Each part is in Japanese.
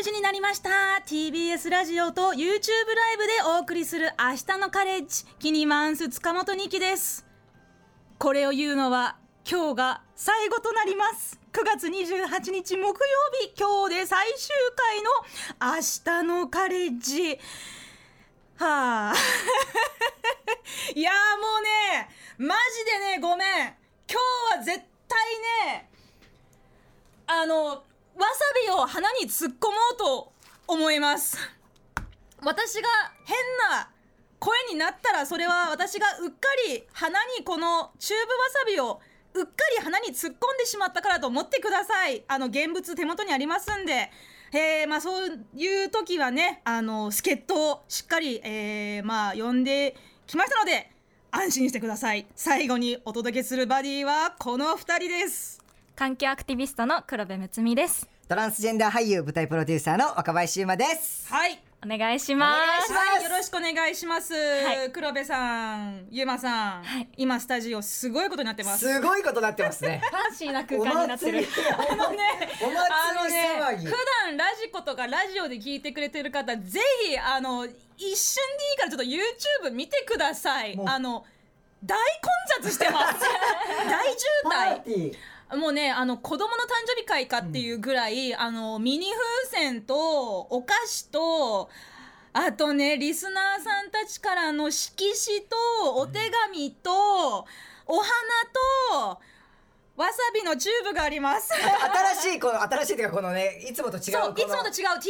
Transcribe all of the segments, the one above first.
10時になりました。TBS ラジオと YouTube ライブでお送りする明日のカレッジ。キニマンス塚本二希です。これを言うのは今日が最後となります。9月28日木曜日。今日で最終回の明日のカレッジ。はあ。いやもうねマジでねごめん。今日は絶対ねあのわさびを鼻に突っ込もうと思います。私が変な声になったらそれは私がうっかり鼻にこのチューブわさびをうっかり鼻に突っ込んでしまったからと思ってください。あの現物手元にありますんで。えー、まあそういう時はねあの助っ人をしっかり、えー、まあ呼んできましたので安心してください。最後にお届けするバディはこの2人です。環境アクティビストの黒部睦美ですトランスジェンダー俳優舞台プロデューサーの若林優馬ですはいお願いしますはい、よろしくお願いします。はい、黒部さん、ゆまさん、はい、今スタジオすごいことになってます。すごいことになってますね。ファンシーな空間になってる。あ のね、あのね、普段ラジコとかラジオで聞いてくれてる方、ぜひあの一瞬でいいからちょっと YouTube 見てください。あの大混雑してます。大渋滞。もうねあの子供の誕生日会かっていうぐらい、うん、あのミニ風船とお菓子とあとねリスナーさんたちからの色紙とお手紙と、お花とわさびのチューブがあります。新しいこの新しいっていうかこのねいつもと違うそういつもと違う TBS ラ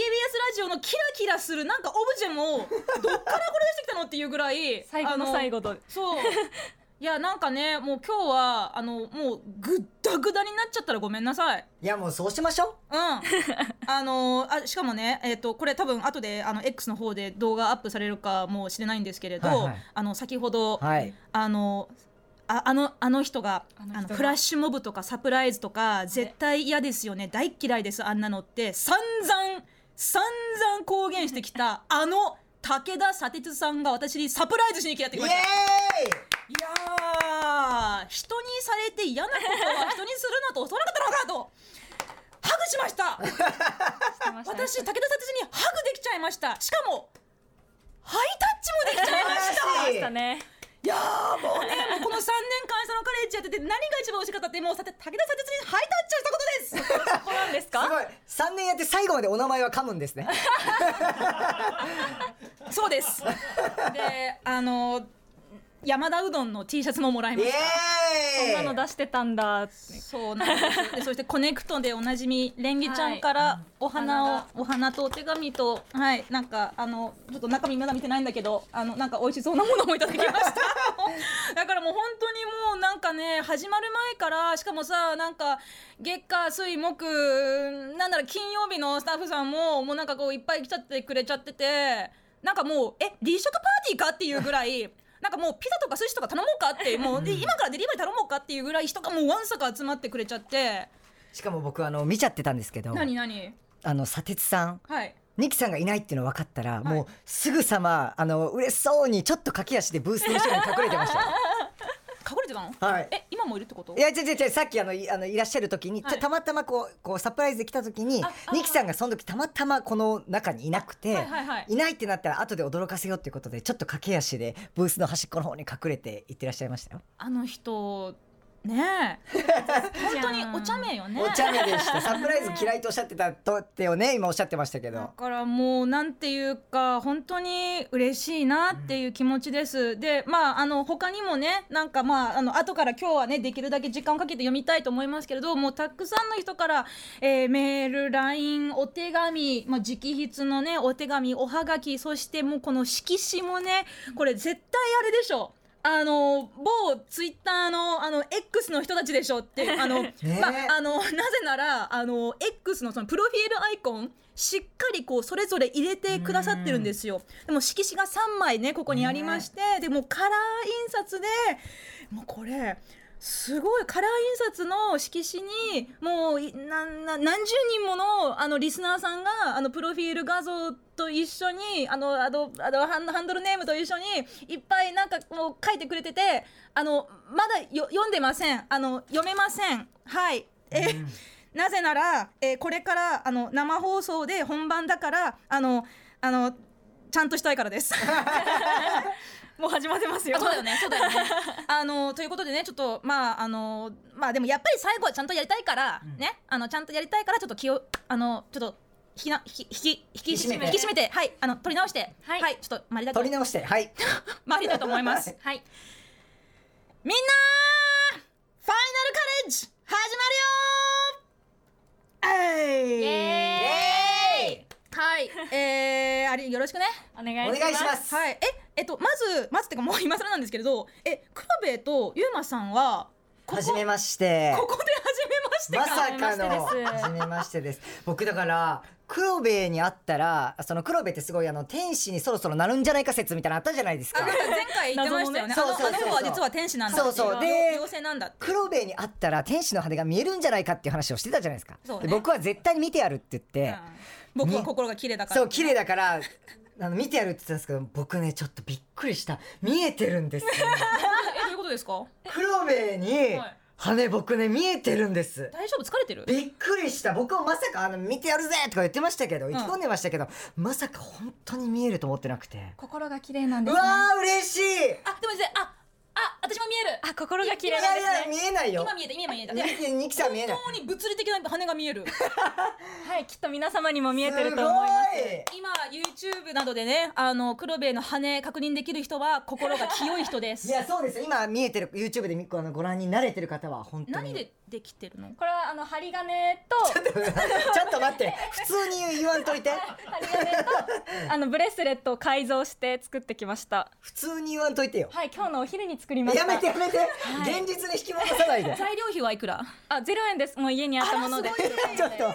ジオのキラキラするなんかオブジェもどっからこれ出してきたのっていうぐらい 最後の最後と。そう いやなんかねもう今日はあのもうぐったぐだになっちゃったらごめんなさい。いやもうそうしましょう。うん。あのあしかもねえっ、ー、とこれ多分後であの X の方で動画アップされるかもしれないんですけれど、はいはい、あの先ほど、はい、あのああのあの人があのフラッシュモブとかサプライズとか絶対嫌ですよね。大嫌いですあんなのって。散々散々公言してきたあの武田砂鉄さんが私にサプライズしに来やってきました。いや人にされて嫌なことは 人にするなと教わらなかったのかと。ハグしました。私武田さ鉄にハグできちゃいました。しかもハイタッチもできちゃいました。ね。いやもうねもうこの3年間そのカレッジやってて何が一番美味しかったってもうさて武田さ鉄にハイタッチをしたことです。そこなんですか？すごい。3年やって最後までお名前は噛むんですね。そうです。であの山田うどんの T シャツももらいました。そんなの出してたんだ。そうなんですでそしてコネクトでおなじみレンゲちゃんからお花を、はい、お花とお手紙とはいなんかあのちょっと中身まだ見てないんだけどあのなんか美味しそうなものもいただきました。だからもう本当にもうなんかね始まる前からしかもさなんか月火水木なんだろ金曜日のスタッフさんももうなんかこういっぱい来ちゃってくれちゃっててなんかもうえ立食パーティーかっていうぐらいなんかもうピザとか寿司とか頼もうかってもうで今からデリバリー頼もうかっていうぐらい人がもうわんさか集まってくれちゃって。しかも僕あの見ちゃってたんですけど何何？あの砂鉄さん。はい。ニキさんがいないっていうの分かったら、はい、もうすぐさまあの嬉しそうにちょっと駆け足でブースの後ろに隠れてました隠れてたの？はい。え今もいるってこと？いや違う違う違う。さっきあのいあのいらっしゃる時に、はい、たまたまこうこうサプライズで来た時にニキさんがその時たまたまこの中にいなくて、はいはいはい、いないってなったら後で驚かせようっていうことでちょっと駆け足でブースの端っこの方に隠れていってらっしゃいましたよ。あの人ね本当にお茶目よね。お茶目でした。サプライズ嫌いとおっしゃってたとってよね。今おっしゃってましたけど。だからもうなんていうか本当に嬉しいなっていう気持ちです、うん、でまああの他にもねなんかまああの後から今日はねできるだけ時間をかけて読みたいと思いますけれどもうたくさんの人から、えー、メール LINE お手紙、まあ、直筆のねお手紙おはがきそしてもうこの色紙もねこれ絶対あれでしょあの某ツイッターのあの X の人たちでしょって あの、ね、まあ、あのなぜならあの X のそのプロフィールアイコンしっかりこうそれぞれ入れてくださってるんですよ。でも色紙が3枚ねここにありまして、ね、でもカラー印刷でもうこれすごいカラー印刷の色紙にもう何十人ものあのリスナーさんがあのプロフィール画像と一緒にあのあのあのハンドルネームと一緒にいっぱいなんかもう書いてくれててあのまだよ読んでません。あの読めません。はい。え、うん。なぜなら、えーこれからあの生放送で本番だからあのあのちゃんとしたいからです。もう始まってますよ。そうだよね、そうだよね。あのということでね、ちょっとまああのまあでもやっぱり最後はちゃんとやりたいから、ね、あのちゃんとやりたいからちょっと気をあのちょっと引きな引き引き引き締めて。引き締めて。はい。あの取り直して。は、はい。いちょっと参りたいと。取り直してはい。参りたいと思います。はい。みんなファイナルカレッジ始まるよイエはい、えー、あれよろしくね。お願おいします。願いします。はい、え、えっと、まず、まずってか、もう今更なんですけれど、え、黒部とゆうまさんは。ここはじめまして。ここで初めましてさかの。初めましてです。初めましてです。僕だから黒部に会ったらその黒部ってすごいあの天使にそろそろなるんじゃないか説みたいなのあったじゃないですか。あ前回言ってましたよね。謎のねそうそうそうそう。あのあの子は実は天使なんだそうそう。で妖精なんだ。黒部に会ったら天使の羽が見えるんじゃないかっていう話をしてたじゃないですか、ね。で僕は絶対に見てやるって言って、うん。僕は心が綺麗だから。そう綺麗だからあの見てやるって言ってたんですけど僕ねちょっとびっくりした。見えてるんですよ。え、どういうことですか？黒部にはい。羽僕ね見えてるんです。大丈夫、疲れてる？びっくりした。僕もまさかあの見てやるぜとか言ってましたけど意気込んでましたけど、まさか本当に見えると思ってなくて。心が綺麗なんうですね。わー嬉しい！あ、でもあ、あ、私も見える。あ心が綺麗なんですね。見えないよ。今見えた、今見えた。ニキニキさん見えない。本当に物理的な羽が見える。はいきっと皆様にも見えてると思います。す今 YouTube などでねあの黒部の羽確認できる人は心が清い人です。ご いいやそうです今見えてる YouTube であのご覧に慣れてる方は本当に。何でできてるの？これはあの針金とちょっとちょっと待って。普通に言わんといて。針金とあのブレスレットを改造して作ってきました。普通に言わんといてよ。はい今日のお昼に作りまし たやめてやめて、現実に引き戻さないで。材料費はいくら？あゼロ円です。もう家にあったもので。ちょっと。は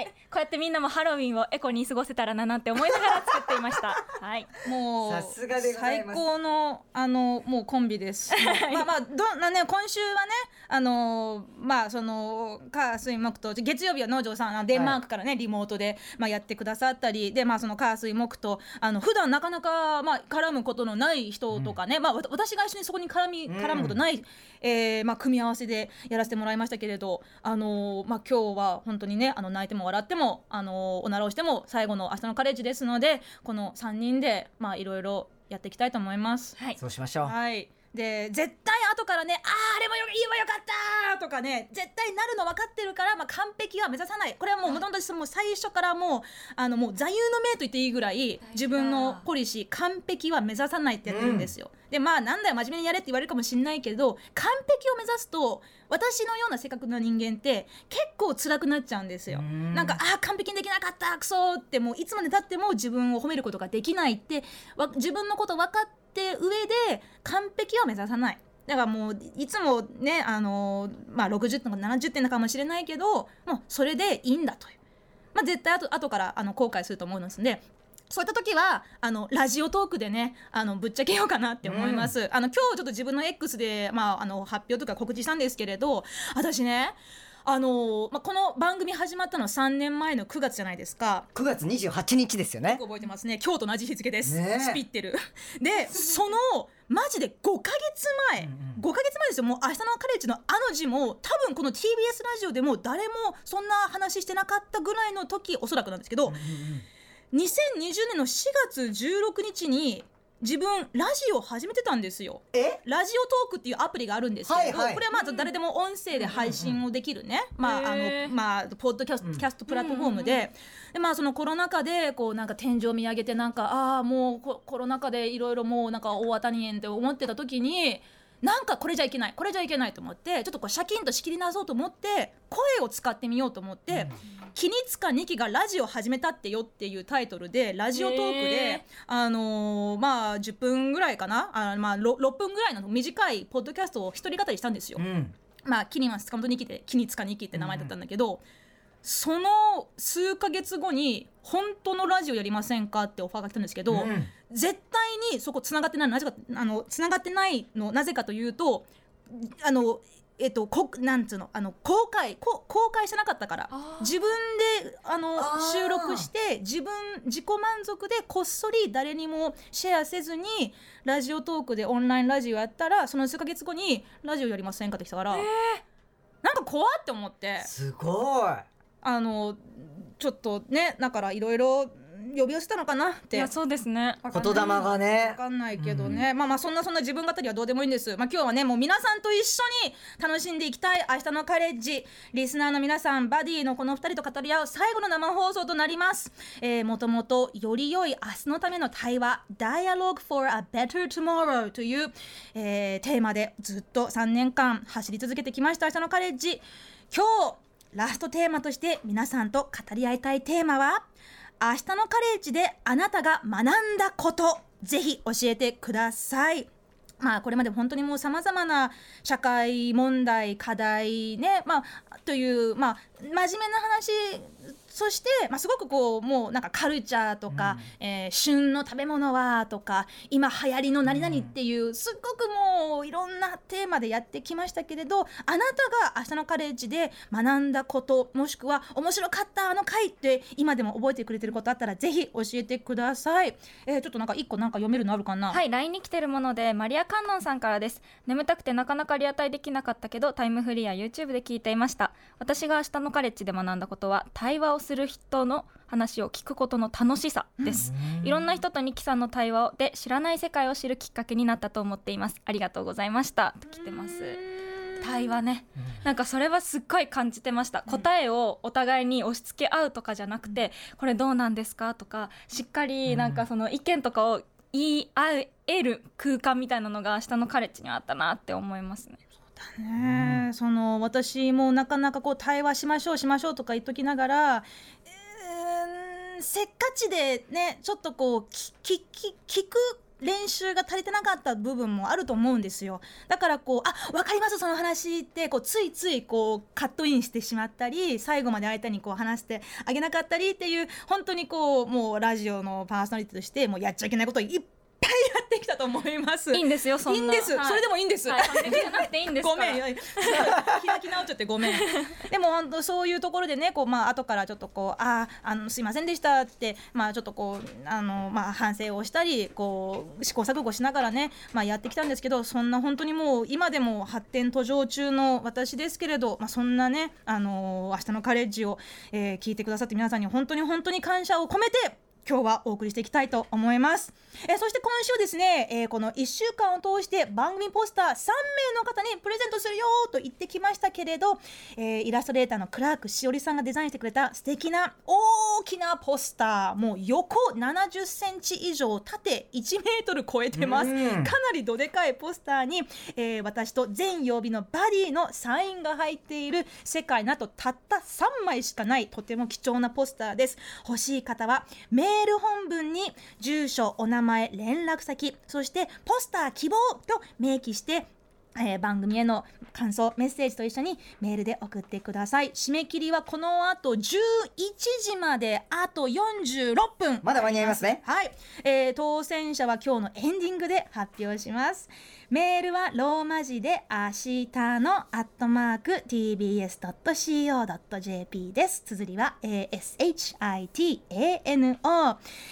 い。こうやってみんなもハロウィンをエコに過ごせたらななんて思いながら作っていました。はい。もうさすがでござい最ます。高のあのもうコンビです。まあまあどんなね今週はねあのまあその火水木と月曜日は農場さんデンマークからね、リモートでまあやってくださったりでまあその火水木とあの普段なかなかまあ絡むことのない人とかね、まあわた私が一緒にそこに絡み絡むことない、えーまあ組み合わせでやらせてもらいましたけれどあのまあ今日は本当にねあの泣いても笑ってもあのおならをしても最後の明日のカレッジですのでこの3人でまあいろいろやっていきたいと思います。はい。そうしましょう。はいで絶対後からね「あーあれもよ言えばよかった!」とかね絶対なるの分かってるから、まあ、完璧は目指さないこれはもうもともともう最初からもうあのもう座右の銘と言っていいぐらい自分のポリシー完璧は目指さないってやってるんですよ。でまあなんだよ真面目にやれって言われるかもしれないけど完璧を目指すと私のような性格の人間って結構辛くなっちゃうんですよ。うんなんかあー完璧にできなかったクソってもういつまでたっても自分を褒めることができないってわ自分のこと分かって上で完璧は目指さない。だからもういつもねあのーまあ60点とか70点かもしれないけどもうそれでいいんだという。まあ、絶対後後からあの後悔すると思いますんでそういった時はあのラジオトークでねあのぶっちゃけようかなって思います、あの今日ちょっと自分の X で、まあ、あの発表とか告知したんですけれど私ねあの、まあ、この番組始まったの3年前の9月じゃないですか。9月28日ですよね。よく覚えてますね。今日と同じ日付です、ねえ。スピってる。でそのマジで5ヶ月前、うんうん。5ヶ月前ですよ。もう明日のカレッジのあの字も多分この TBS ラジオでも誰もそんな話してなかったぐらいの時おそらくなんですけど、2020年の4月16日に自分ラジオを始めてたんですよ。え？ラジオトークっていうアプリがあるんですけれど、はいはい。これはまあ誰でも音声で配信をできるね、まああのまあポッドキャスト,、キャストプラットフォームで,、でまあそのコロナ禍でこうなんか天井見上げてなんかああもうココロナ禍でいろいろもうなんか大当たり園って思ってた時になんかこれじゃいけないこれじゃいけないと思ってちょっとこうシャキンと仕切り直そうと思って声を使ってみようと思って「君塚二期がラジオ始めたってよ」っていうタイトルでラジオトークへで、あのーまあ10分ぐらいかなあ、まあ、6, 6分ぐらいの短いポッドキャストを一人語りしたんですよ。うん。まあ、キニマン塚本二期でキニツカ二期って名前だったんだけど、その数ヶ月後に本当のラジオやりませんかってオファーが来たんですけど、うん。絶対にそこつながってないなぜかあのつながってないのなぜかというとあのえっとこなんつうのあの公開こ公開してなかったから自分であの収録して自分自己満足でこっそり誰にもシェアせずにラジオトークでオンラインラジオやったらその数ヶ月後にラジオやりませんかって来たから、なんなんか怖って思って。すごいあのちょっとねだからいろいろ呼び寄せたのかなっていやそうですね。言霊がね。わかんないけどね、まあまあそんなそんな自分語りはどうでもいいんです。まあ今日はねもう皆さんと一緒に楽しんでいきたい明日のカレッジ。リスナーの皆さんバディのこの2人と語り合う最後の生放送となります、えー、もともとより良い明日のための対話 Dialogue for a Better Tomorrow という、えー、テーマでずっと3年間走り続けてきました明日のカレッジ。今日ラストテーマとして皆さんと語り合いたいテーマは明日のカレッジであなたが学んだことぜひ教えてください。まあこれまで本当にもう様々な社会問題課題ねまあというまあ真面目な話そして、まあ、すごくこうもうなんかカルチャーとか、うん、えー、旬の食べ物はとか今流行りの何々っていう、すっごくもういろんなテーマでやってきましたけれどあなたが明日のカレッジで学んだこともしくは面白かったあの回って今でも覚えてくれてることあったらぜひ教えてください、えー、ちょっとなんか一個なんか読めるのあるかな？はい LINE に来てるものでマリア・カンノンさんからです。眠たくてなかなかリアタイできなかったけどタイムフリーや YouTube で聞いていました。私が明日のカレッジで学んだことは対話をする人の話を聞くことの楽しさです、いろんな人とニキさんの対話で知らない世界を知るきっかけになったと思っています。ありがとうございました。と来てます。対話ね、なんかそれはすっごい感じてました、答えをお互いに押し付け合うとかじゃなくて、これどうなんですか？とかしっかりなんかその意見とかを言い合える空間みたいなのが明日のカレッジにはあったなって思いますね。だね、うん、その私もなかなかこう対話しましょうしましょうとか言っときながら、えー、せっかちでねちょっとこう聞く練習が足りてなかった部分もあると思うんですよ。だからこうあ分かりますその話ってこうついついこうカットインしてしまったり最後まで相手にこう話してあげなかったりっていう本当にこうもうラジオのパーソナリティとしてもうやっちゃいけないこといっぱいやってきたと思います。いいんですよそんな。いいんです、はい、それでもいいんです、はい、ごめん。開き直っちゃってごめん。でも本当そういうところでねこうまあ後からちょっとこうああのすいませんでしたってまあちょっとこうあのまあ反省をしたりこう試行錯誤しながらねまあやってきたんですけどそんな本当にもう今でも発展途上中の私ですけれどまあそんなねあの明日のカレッジを、えー、聞いてくださって皆さんに本当に本当に感謝を込めて今日はお送りしていきたいと思います。えー、そして今週ですね、えー、この1週間を通して番組ポスター3名の方にプレゼントするよと言ってきましたけれど、えー、イラストレーターのクラークしおりさんがデザインしてくれた素敵な大きなポスターもう横70センチ以上縦1メートル超えてます、かなりどでかいポスターに、えー、私と全曜日のバディのサインが入っている世界なとたった3枚しかないとても貴重なポスターです。欲しい方はメール本文に住所お名前連絡先そしてポスター希望と明記してえー、番組への感想メッセージと一緒にメールで送ってください。締め切りはこの後11時まであと46分。まだ間に合いますね。はい、えー、当選者は今日のエンディングで発表しますメールはローマ字で明日のアットマーク tbs.co.jp です。綴りは ashitano、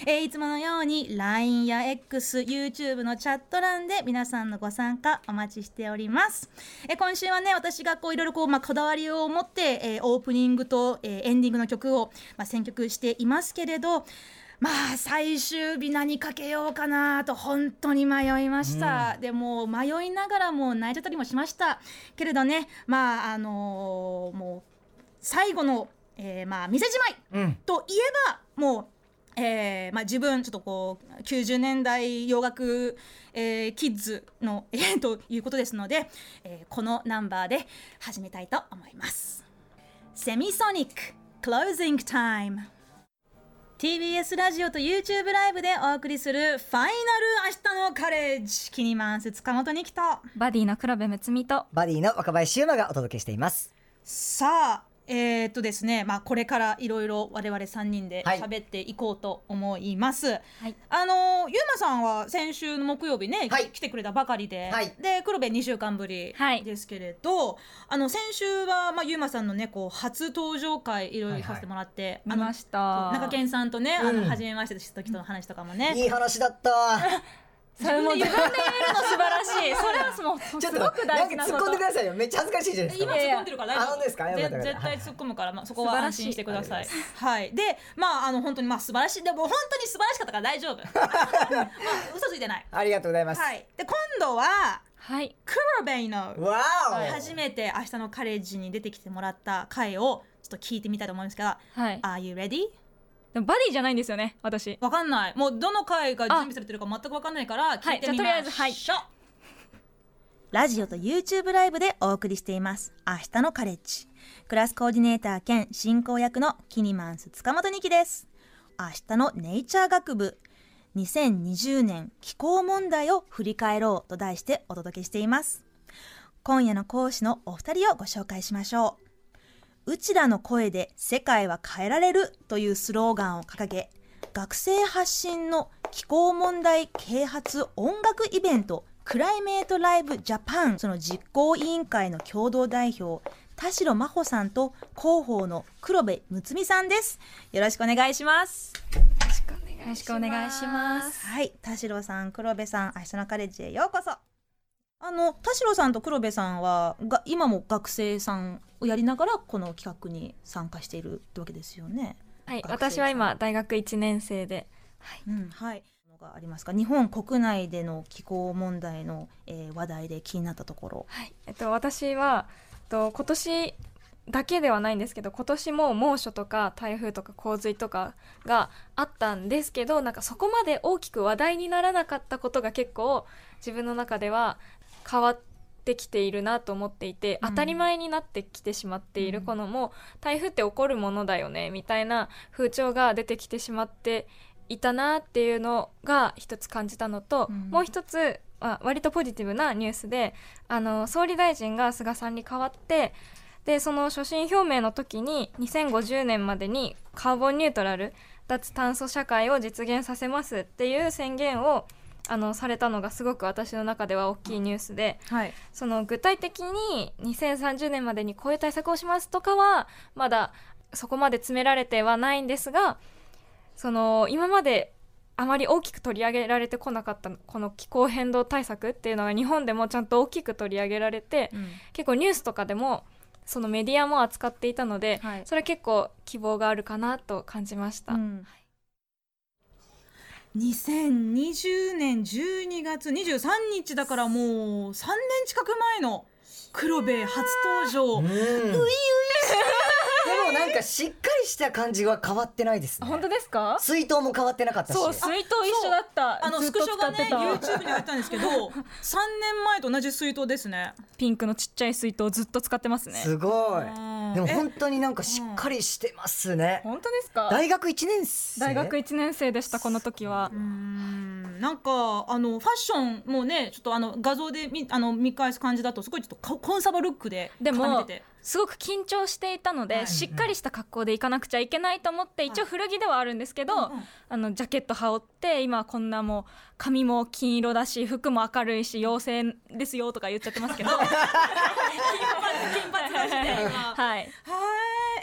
えー、いつものように LINE や X、YouTube のチャット欄で皆さんのご参加お待ちしております。えー、今週はね、私がこういろいろこう、まあ、こだわりを持って、えー、オープニングと、えー、エンディングの曲を、まあ、選曲していますけれど、まあ最終日何かけようかなと本当に迷いました、うん、でも迷いながらも泣いてたりもしました。けれどねまああのー、もう最後の、えー、まあ店じまいといえば、うん、もうえーまあ、自分ちょっとこう90年代洋楽、えー、キッズの、えー、ということですので、えー、このナンバーで始めたいと思います。セミソニック Closing Time TBS ラジオと YouTube ライブでお送りするファイナル明日のカレッジキニマンス塚本に来た。バディの黒部睦美とバディの若林優馬がお届けしています。さあえー、っとですね、まあ、これからいろいろ我々3人で喋っていこうと思います。はい、あのゆうまさんは先週の木曜日ね、はい、来てくれたばかりで、はい、で黒部2週間ぶりですけれど、あの先週は、まあ、ゆうまさんのねこう初登場会いろいろさせてもらって、見ました。中堅さんとね、うん、あの初めましてした時との話とかもね。いい話だった自分で言えるの素晴らしい。それはもうすごく大事な突っ込んでくださいよ。めっちゃ恥ずかしいじゃないですか。今突っ込んでるから大丈夫。ですか？絶対突っ込むから、まあ、そこは安心してください。はい。でまああの本当にまあ素晴らしい。でも本当に素晴らしかったから大丈夫。まあ嘘ついてない。ありがとうございます、はい、で今度ははい、クロベイの初めて明日のカレッジに出てきてもらった回をちょっと聞いてみたいと思うんですが、はい、Are you ready? でもバディじゃないんですよね私。わかんない。もうどの回が準備されてるか全くわかんないから聞いてみましょう、はい、とりあえずはい。ラジオと YouTube ライブでお送りしています。明日のカレッジ。クラスコーディネーター兼進行役のキニマンス塚本二希です。明日のネイチャー学部。2020年気候問題を振り返ろうと題してお届けしています。今夜の講師のお二人をご紹介しましょううちらの声で世界は変えられるというスローガンを掲げ、学生発信の気候問題啓発音楽イベントクライメートライブジャパンその実行委員会の共同代表田代真帆さんと広報の黒部睦美さんです。よろしくお願いします。よろしくお願いします。はい田代さん黒部さん明日のカレッジへようこそあの田代さんと黒部さんはが今も学生さんをやりながらこの企画に参加しているってわけですよね。はい、私は今大学1年生で、はい、うん、はい。がありますか日本国内での気候問題の、えー、話題で気になったところ、はい。えっと、私は、えっと、今年だけではないんですけど今年も猛暑とか台風とか洪水とかがあったんですけどなんかそこまで大きく話題にならなかったことが結構自分の中では変わってきているなと思っていて、当たり前になってきてしまっているこのも、台風って起こるものだよねみたいな風潮が出てきてしまっていたなっていうのが一つ感じたのと、うん、もう一つ、あ、割とポジティブなニュースであの総理大臣が菅さんに代わってでその所信表明の時に2050年までにカーボンニュートラル脱炭素社会を実現させますっていう宣言をあのされたのがすごく私の中では大きいニュースで、はい、その具体的に2030年までにこういう対策をしますとかはまだそこまで詰められてはないんですがその今まであまり大きく取り上げられてこなかったこの気候変動対策っていうのが日本でもちゃんと大きく取り上げられて、うん、結構ニュースとかでもそのメディアも扱っていたので、はい、それは結構希望があるかなと感じました。うん2020年12月23日だからもう3年近く前の黒部初登場。ういういうでもなんかしっかりした感じは変わってないですね。本当ですか？水筒も変わってなかったし。そう水筒一緒だった。あのスクショがね YouTube にあったんですけど 3年前と同じ水筒ですね。ピンクのちっちゃい水筒ずっと使ってますね。すごい。でも本当になんかしっかりしてますね。本当ですか？大学1年生。大学1年生でしたこの時は。なんかあのファッションもねちょっとあの画像で見あの見返す感じだとすごいちょっとコンサバルックででもすごく緊張していたので、はい、しっかりした格好で行かなくちゃいけないと思って、一応古着ではあるんですけど、はい、あのジャケット羽織って今こんなもう髪も金色だし服も明るいし妖精ですよとか言っちゃってますけど。金髪金髪だして はい。はい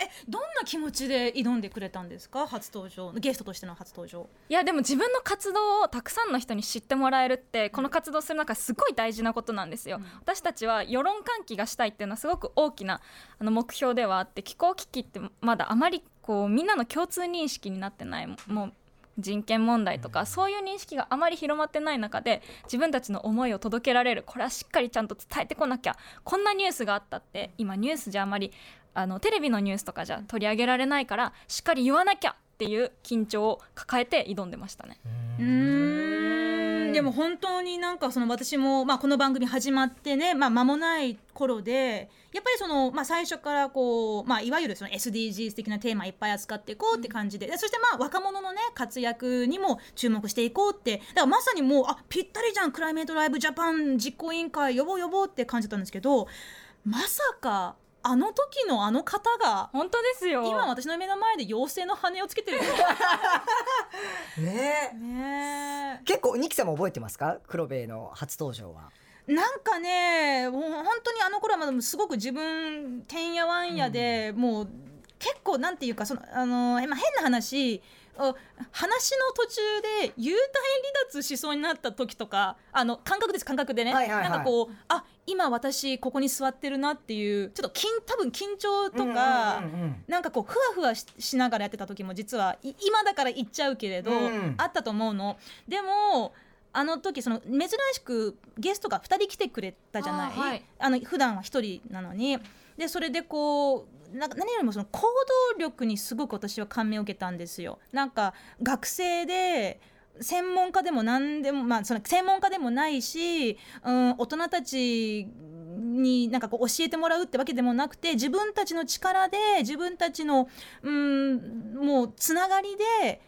えどんな気持ちで挑んでくれたんですか？初登場。ゲストとしての初登場。いやでも自分の活動をたくさんの人に知ってもらえるってこの活動する中すごい大事なことなんですよ、うん、私たちは世論喚起がしたいっていうのはすごく大きなあの目標ではあって気候危機ってまだあまりこうみんなの共通認識になってないもう人権問題とかそういう認識があまり広まってない中で自分たちの思いを届けられるこれはしっかりちゃんと伝えてこなきゃこんなニュースがあったって今ニュースじゃあまりあのテレビのニュースとかじゃ取り上げられないからしっかり言わなきゃっていう緊張を抱えて挑んでましたね。うんでも本当になんかその私も、まあ、この番組始まってね、まあ、間もない頃でやっぱりその、まあ、最初からこう、まあ、いわゆるその SDGs 的なテーマいっぱい扱っていこうって感じで、うん、そしてまあ若者のね活躍にも注目していこうって。だからまさにもうあぴったりじゃんクライメートライブジャパン実行委員会呼ぼう呼ぼうって感じだったんですけどまさかあの時のあの方が本当ですよ。今私の目の前で妖精の羽をつけてる。ねね結構ニキさんも覚えてますか？黒部の初登場は。なんかねもう本当にあの頃はまだすごく自分てんやわんやで、うん、もう結構なんていうかそのあのー、まあ、変な話話の途中で幽体離脱しそうになった時とかあの感覚です感覚でね、はいはいはい、なんかこうあ今私ここに座ってるなっていうちょっと多分緊張とか、うんうんうん、なんかこうふわふわしながらやってた時も実は今だから言っちゃうけれど、うん、あったと思うの。でもあの時その珍しくゲストが2人来てくれたじゃない。あ、はい、あの普段は1人なのに。でそれでこうなんか何よりもその行動力にすごく私は感銘を受けたんですよ。なんか学生で専門家でも何でもまあその専門家でもないし、うん、大人たちになんかこう教えてもらうってわけでもなくて自分たちの力で自分たちのうんもうつながりで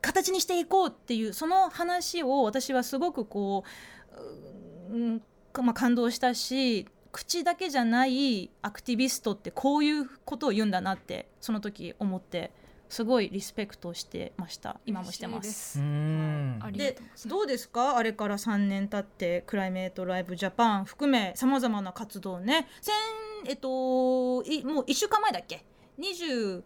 形にしていこうっていうその話を私はすごくこう、うんまあ、感動したし口だけじゃないアクティビストってこういうことを言うんだなってその時思ってすごいリスペクトしてました。今もしてます。でどうですか？あれから3年経ってクライメートライブジャパン含めさまざまな活動ね。先えっといもう1週間前だっけ？20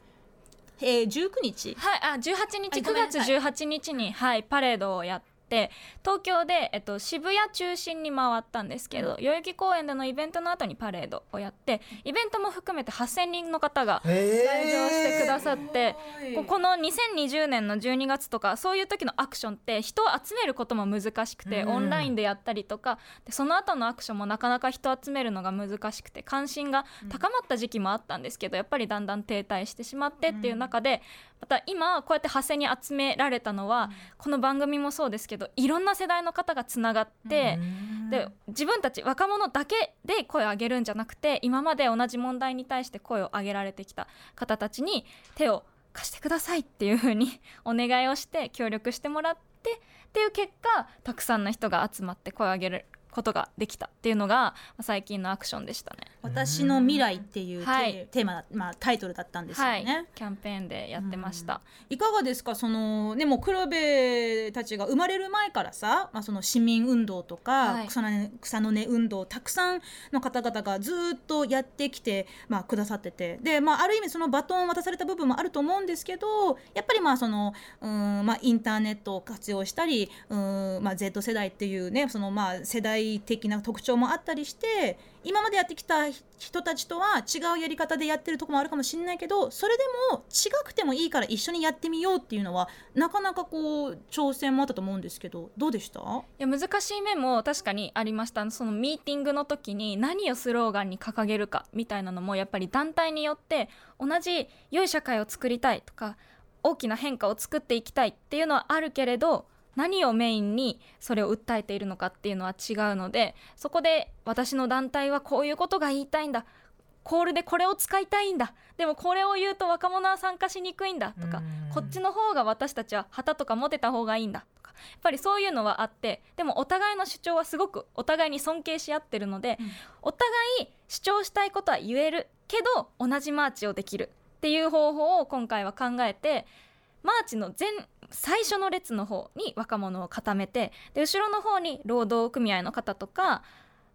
えー、19日？はい。あ18日。9月18日に、はい、パレードをやってって東京で、えっと、渋谷中心に回ったんですけど、代々木公園でのイベントの後にパレードをやってイベントも含めて8,000人の方が来場してくださって、ここの2020年の12月とかそういう時のアクションって人を集めることも難しくて、オンラインでやったりとかでその後のアクションもなかなか人を集めるのが難しくて関心が高まった時期もあったんですけどやっぱりだんだん停滞してしまってっていう中で、また今こうやって8,000人集められたのは、この番組もそうですけどいろんな世代の方がつながってで自分たち若者だけで声を上げるんじゃなくて今まで同じ問題に対して声を上げられてきた方たちに手を貸してくださいっていうふうに お願いをして協力してもらってっていう結果たくさんの人が集まって声を上げることができたっていうのが最近のアクションでしたね。私の未来っていうテ,、はい、テーマ、まあ、タイトルだったんですよね、はい、キャンペーンでやってました。いかがですか？そのねもう黒部たちが生まれる前からさ、まあ、その市民運動とか、はい、草の根草の根運動たくさんの方々がずっとやってきて、まあ、くださってて。で、まあ、ある意味そのバトンを渡された部分もあると思うんですけどやっぱりまあそのうん、まあ、インターネットを活用したりうん、まあ、Z 世代っていうねそのまあ世代的な特徴もあったりして今までやってきた人たちとは違うやり方でやってるとこもあるかもしれないけどそれでも違くてもいいから一緒にやってみようっていうのはなかなかこう挑戦もあったと思うんですけどどうでした？いや難しい面も確かにありました。そのミーティングの時に何をスローガンに掲げるかみたいなのもやっぱり団体によって同じ良い社会を作りたいとか大きな変化を作っていきたいっていうのはあるけれど何をメインにそれを訴えているのかっていうのは違うのでそこで私の団体はこういうことが言いたいんだ。コールでこれを使いたいんだ。でもこれを言うと若者は参加しにくいんだ。とかこっちの方が私たちは旗とか持てた方がいいんだ。とかやっぱりそういうのはあってでもお互いの主張はすごくお互いに尊敬し合ってるので、うん、お互い主張したいことは言えるけど同じマーチをできるっていう方法を今回は考えてマーチの全最初の列の方に若者を固めてで後ろの方に労働組合の方とか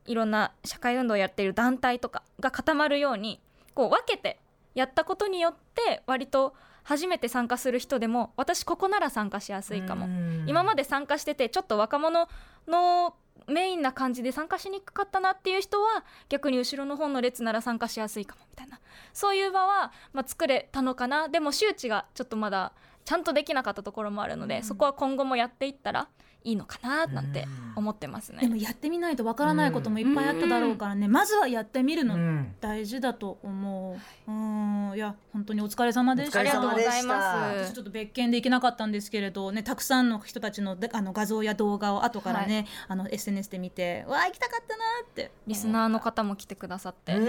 いろんな社会運動をやっている団体とかが固まるようにこう分けてやったことによって割と初めて参加する人でも私ここなら参加しやすいかも。今まで参加しててちょっと若者のメインな感じで参加しにくかったなっていう人は逆に後ろの方の列なら参加しやすいかもみたいな。そういう場は、まあ、作れたのかな。でも周知がちょっとまだちゃんとできなかったところもあるので、うん、そこは今後もやっていったらいいのかななんて思ってますね、でもやってみないとわからないこともいっぱいあっただろうからね、まずはやってみるの大事だと思う、うん、いや本当にお疲れ様でした。ありがとうございます。ちょっと別件で行けなかったんですけれどねたくさんの人たちのあの画像や動画を後からね、はい、あの SNS で見てわあ行きたかったなって。リスナーの方も来てくださって、はい、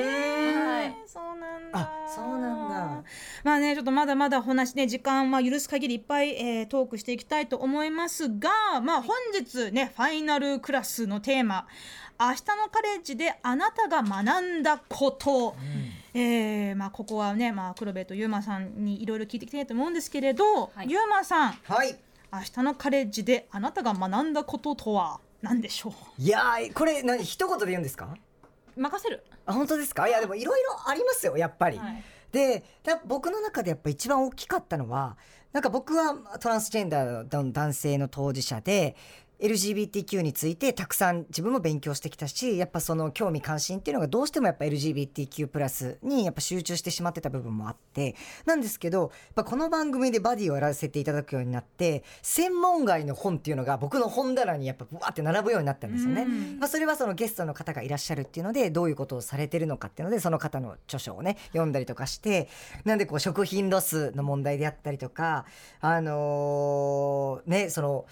そうなんだ。そうなんだ。まあねちょっとまだまだ話ね時間は許す限りいっぱい、えー、トークしていきたいと思いますがまあ本日ねファイナルクラスのテーマ「明日のカレッジであなたが学んだこと」うん、えー、まあ、ここはね、まあ、黒部とゆうまさんにいろいろ聞いていきたいと思うんですけれど、はい、ゆうまさん、はい、明日のカレッジであなたが学んだこととは何でしょう？いやこれ何一言で言うんですか？任せる。あ本当ですか？いやでもいろいろありますよやっぱり。はいで僕の中でやっぱ一番大きかったのはなんか僕はトランスジェンダーの男性の当事者で LGBTQ についてたくさん自分も勉強してきたしやっぱその興味関心っていうのがどうしてもやっぱ LGBTQ+ プラスにやっぱ集中してしまってた部分もあってなんですけどやっぱこの番組でバディをやらせていただくようになって専門外の本っていうのが僕の本棚にやっぱブワって並ぶようになったんですよね。まあ、それはそのゲストの方がいらっしゃるっていうのでどういうことをされてるのかっていうのでその方の著書をね読んだりとかしてなんでこう食品ロスの問題であったりとかあのー、ねその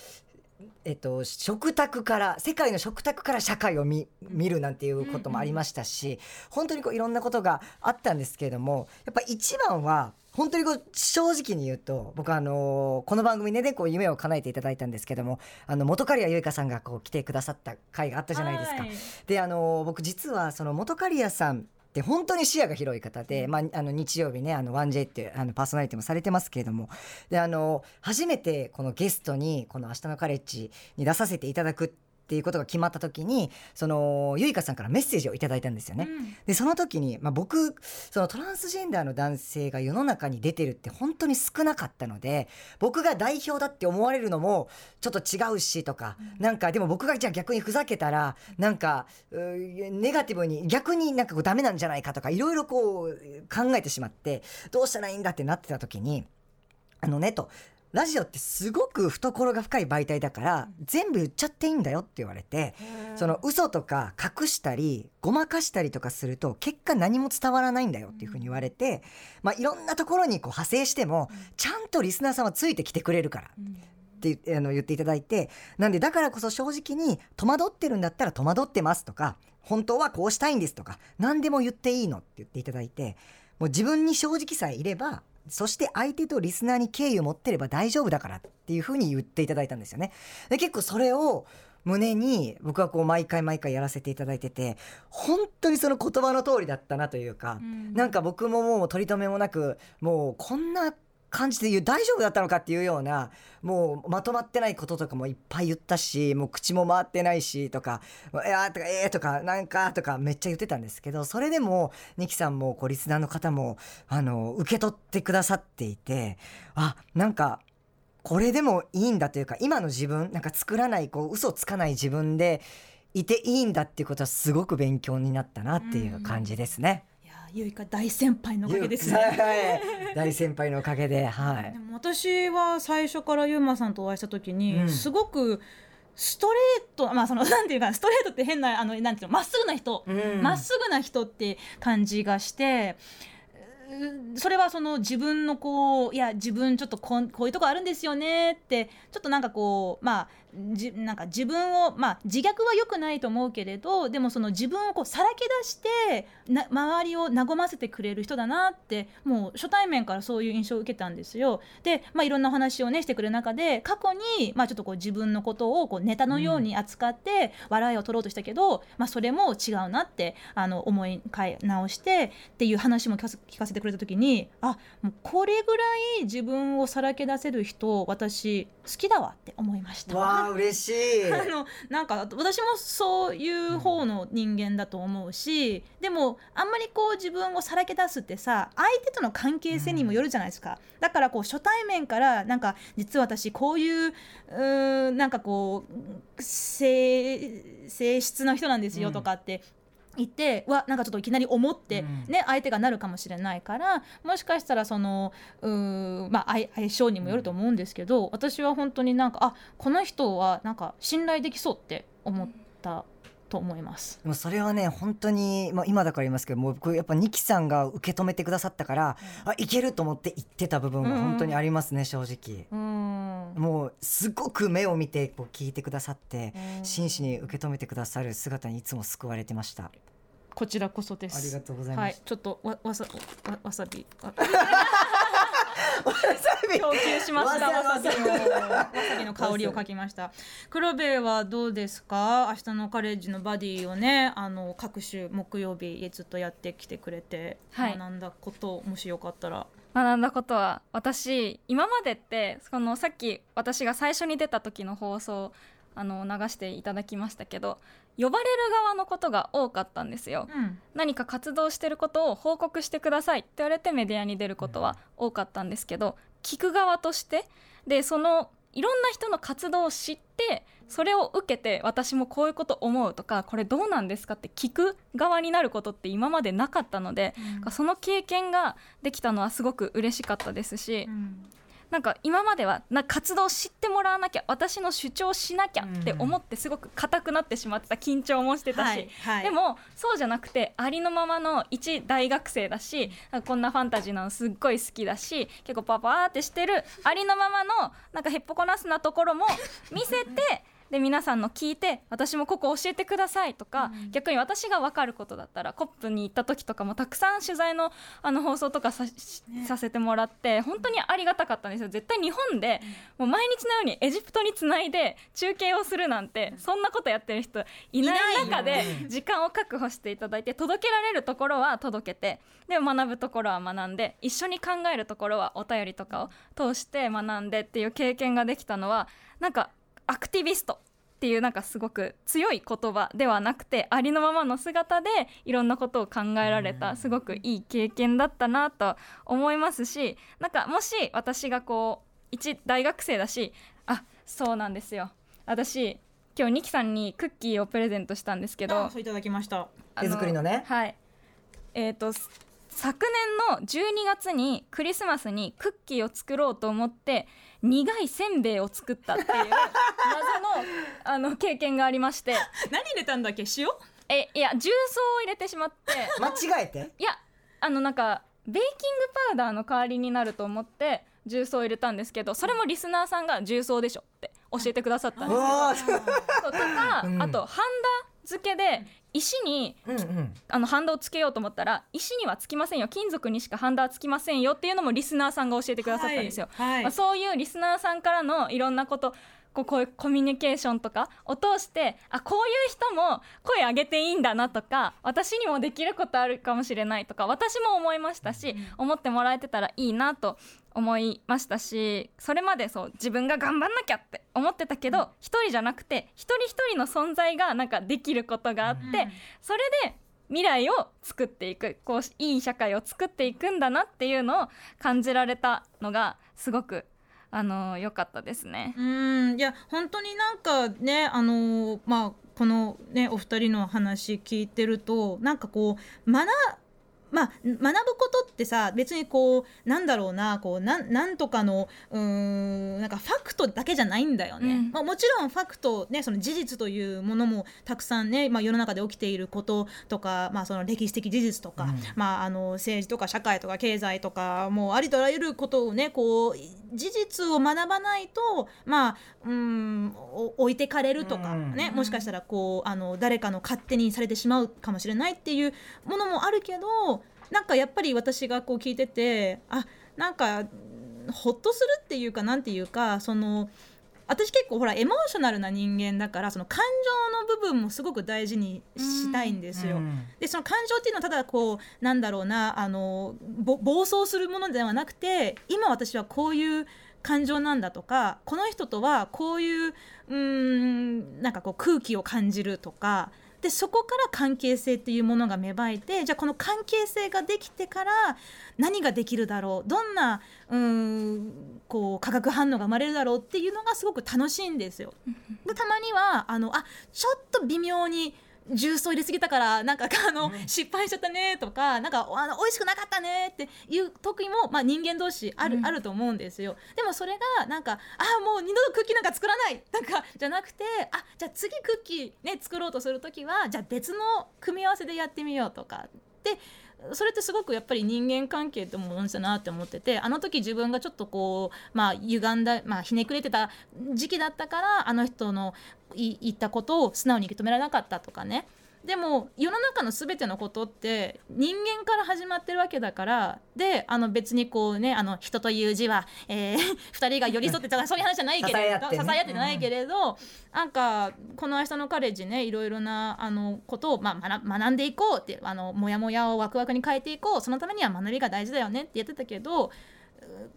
えっと、食卓から世界の食卓から社会を見見るなんていうこともありましたし、うんうん、本当にこういろんなことがあったんですけれどもやっぱ一番は本当にこう正直に言うと僕はあのこの番組でねこう夢を叶えていただいたんですけどもあの元刈谷由香さんがこう来てくださった回があったじゃないですか。であの僕実はその元刈谷さんって本当に視野が広い方で、まあ、あの日曜日ねあの 1J ってあのパーソナリティもされてますけれども。であの初めてこのゲストにこの「明日のカレッジ」に出させていただくっていうことが決まった時にそのゆいかさんからメッセージをいただいたんですよね。うん、でその時に、まあ、僕そのトランスジェンダーの男性が世の中に出てるって本当に少なかったので僕が代表だって思われるのもちょっと違うしとか、うん、なんかでも僕がじゃあ逆にふざけたらなんかネガティブに逆になんかこうダメなんじゃないかとかいろいろこう考えてしまってどうしたらいいんだってなってた時にあのねとラジオってすごく懐が深い媒体だから全部言っちゃっていいんだよって言われてその嘘とか隠したりごまかしたりとかすると結果何も伝わらないんだよっていうふうに言われて、まあ、いろんなところにこう派生してもちゃんとリスナーさんはついてきてくれるから。ってあの言っていただいてなんでだからこそ正直に戸惑ってるんだったら戸惑ってますとか本当はこうしたいんですとか何でも言っていいのって言っていただいてもう自分に正直さえいればそして相手とリスナーに敬意を持ってれば大丈夫だからっていうふうに言っていただいたんですよね。で結構それを胸に僕はこう毎回毎回やらせていただいてて本当にその言葉の通りだったなというか、うん、なんか僕ももう取り留めもなくもうこんな感じで言う大丈夫だったのかっていうようなもうまとまってないこととかもいっぱい言ったしもう口も回ってないしとか「いや」とか「えー」とか「なんか」とかめっちゃ言ってたんですけどそれでもニキさんもこうリスナーの方もあの受け取ってくださっていてあなんかこれでもいいんだというか今の自分なんか作らないこう嘘つかない自分でいていいんだっていうことはすごく勉強になったなっていう感じですね。ゆいか大先輩のおかげですね。大先輩のおかげで、はい。でも私は最初からゆうまさんとお会いした時に、うん、すごくストレートまあその なんていうかストレートって変なあのなんていうのまっすぐな人ま、うん、っすぐな人って感じがして。それはその自分のこういや自分ちょっとここういうとこあるんですよねってちょっとなんかこうまあじなんか自分をまあ自虐は良くないと思うけれどでもその自分をこうさらけ出してな周りを和ませてくれる人だなってもう初対面からそういう印象を受けたんですよ。で、まあ、いろんな話をねしてくれる中で過去に、まあ、ちょっとこう自分のことをこうネタのように扱って笑いを取ろうとしたけど、うん、まあ、それも違うなってあの思い直してっていう話も聞かせてくれた時にあもうこれぐらい自分をさらけ出せる人私きだわって思いました。あ嬉しい あのなんか私もそういう方の人間だと思うし、でもあんまりこう自分をさらけ出すってさ相手との関係性にもよるじゃないですか、だからこう初対面からなんか実は私こういううなんかこう性性質の人なんですよとかっていてわなんかちょっといきなり思って、ね、うん、相手がなるかもしれないからもしかしたらそのう、まあ、相性にもよると思うんですけど、うん、私は本当になんかあこの人はなんか信頼できそうって思ったと思います。もうそれはね本当に、まあ、今だから言いますけどもうやっぱ二木さんが受け止めてくださったから、うん、あいけると思って言ってた部分は本当にありますね、うん、正直、うん、もうすごく目を見てこう聞いてくださって、真摯に受け止めてくださる姿にいつも救われてました。こちらこそです。ありがとうございます、はい、ちょっとわわさわわさび 供給しました。わさびの。わさびの香りをかきました。黒部はどうですか？明日のカレッジのバディをねあの各種木曜日ずっとやってきてくれて、はい、学んだこともしよかったら。学んだことは私今までってそのさっき私が最初に出た時の放送あの流していただきましたけど呼ばれる側のことが多かったんですよ、うん、何か活動してることを報告してくださいって言われてメディアに出ることは多かったんですけど聞く側としてでそのいろんな人の活動を知ってそれを受けて私もこういうこと思うとかこれどうなんですかって聞く側になることって今までなかったので、うん、その経験ができたのはすごく嬉しかったですし、うん、なんか今まではな活動を知ってもらわなきゃ私の主張しなきゃって思ってすごく硬くなってしまってた緊張もしてたし、はいはい、でもそうじゃなくてありのままの一大学生だしこんなファンタジーなのすっごい好きだし結構パパーってしてるありのままのなんかへっぽこなすなところも見せて で皆さんの聞いて私もここ教えてくださいとか、うん、逆に私が分かることだったらコップに行った時とかもたくさん取材のあの放送とかさ,、させてもらって本当にありがたかったんですよ。絶対日本でもう毎日のようにエジプトにつないで中継をするなんてそんなことやってる人いない中で時間を確保していただいて届けられるところは届けてで学ぶところは学んで一緒に考えるところはお便りとかを通して学んでっていう経験ができたのはなんかアクティビストっていうなんかすごく強い言葉ではなくてありのままの姿でいろんなことを考えられたすごくいい経験だったなと思いますしなんかもし私がこう一大学生だしあそうなんですよ。私今日ニキさんにクッキーをプレゼントしたんですけどそういただきました。手作りのね。はい。えっ、ー、と昨年の12月にクリスマスにクッキーを作ろうと思って苦いせんべいを作ったっていう謎の あの経験がありまして。何入れたんだっけ？塩？えいや重曹を入れてしまって。間違えて？いやあのなんかベーキングパウダーの代わりになると思って重曹を入れたんですけどそれもリスナーさんが重曹でしょって教えてくださったんですよ。とか、うん、あとハンダ付けで石に、うんうん、あのハンダをつけようと思ったら石にはつきませんよ。金属にしかハンダはつきませんよっていうのもリスナーさんが教えてくださったんですよ。はい。はい、まあ、そういうリスナーさんからのいろんなことこうこういうコミュニケーションとかを通してあこういう人も声上げていいんだなとか私にもできることあるかもしれないとか私も思いましたし、思ってもらえてたらいいなと思いましたしそれまでそう自分が頑張んなきゃって思ってたけど一、人じゃなくて一人一人の存在がなんかできることがあって、それで未来を作っていくこういい社会を作っていくんだなっていうのを感じられたのがすごくあの良かったですね。うん。いや本当になんかねあのまあこのねお二人の話聞いてるとなんかこう学まあ、学ぶことってさ別にこうなんだろうなこうななんとかのうんなんかファクトだけじゃないんだよね、うん、まあ、もちろんファクト、ね、その事実というものもたくさんね、まあ、世の中で起きていることとか、まあ、その歴史的事実とか、うん、まあ、あの政治とか社会とか経済とかもうありとあらゆることをねこう事実を学ばないとまあうん置いてかれるとかね、うん、もしかしたらこうあの誰かの勝手にされてしまうかもしれないっていうものもあるけどなんかやっぱり私がこう聞いててあなんかほっとするっていうかなんていうかその私結構ほらエモーショナルな人間だからその感情の部分もすごく大事にしたいんですよ。うん、でその感情っていうのはただこうなんだろうなあの暴走するものではなくて今私はこういう感情なんだとかこの人とはこういううんなんかこう空気を感じるとかでそこから関係性っていうものが芽生えてじゃあこの関係性ができてから何ができるだろうどんなうんこう化学反応が生まれるだろうっていうのがすごく楽しいんですよ。でたまにはあのあちょっと微妙に重曹入れすぎたからなんかあの、うん、失敗しちゃったねとかなんかあの美味しくなかったねっていう時も、まあ、人間同士あるうん、あると思うんですよ。でもそれがなんかあもう二度とクッキーなんか作らないなんかじゃなくてあじゃあ次クッキーね作ろうとする時はじゃあ別の組み合わせでやってみようとかでそれってすごくやっぱり人間関係ってものだなって思っててあの時自分がちょっとこうまあ歪んだ、まあ、ひねくれてた時期だったからあの人の言ったことを素直に受け止められなかったとかね。でも世の中の全てのことって人間から始まってるわけだからであの別にこうねあの人という字は、えー、2人が寄り添ってたそういう話じゃないけれど 支え合って,、ないけれど、うん、なんかこの明日のカレッジねいろいろなあのことを、まあ、学んでいこうってあのモヤモヤをワクワクに変えていこう。そのためには学びが大事だよねって言ってたけど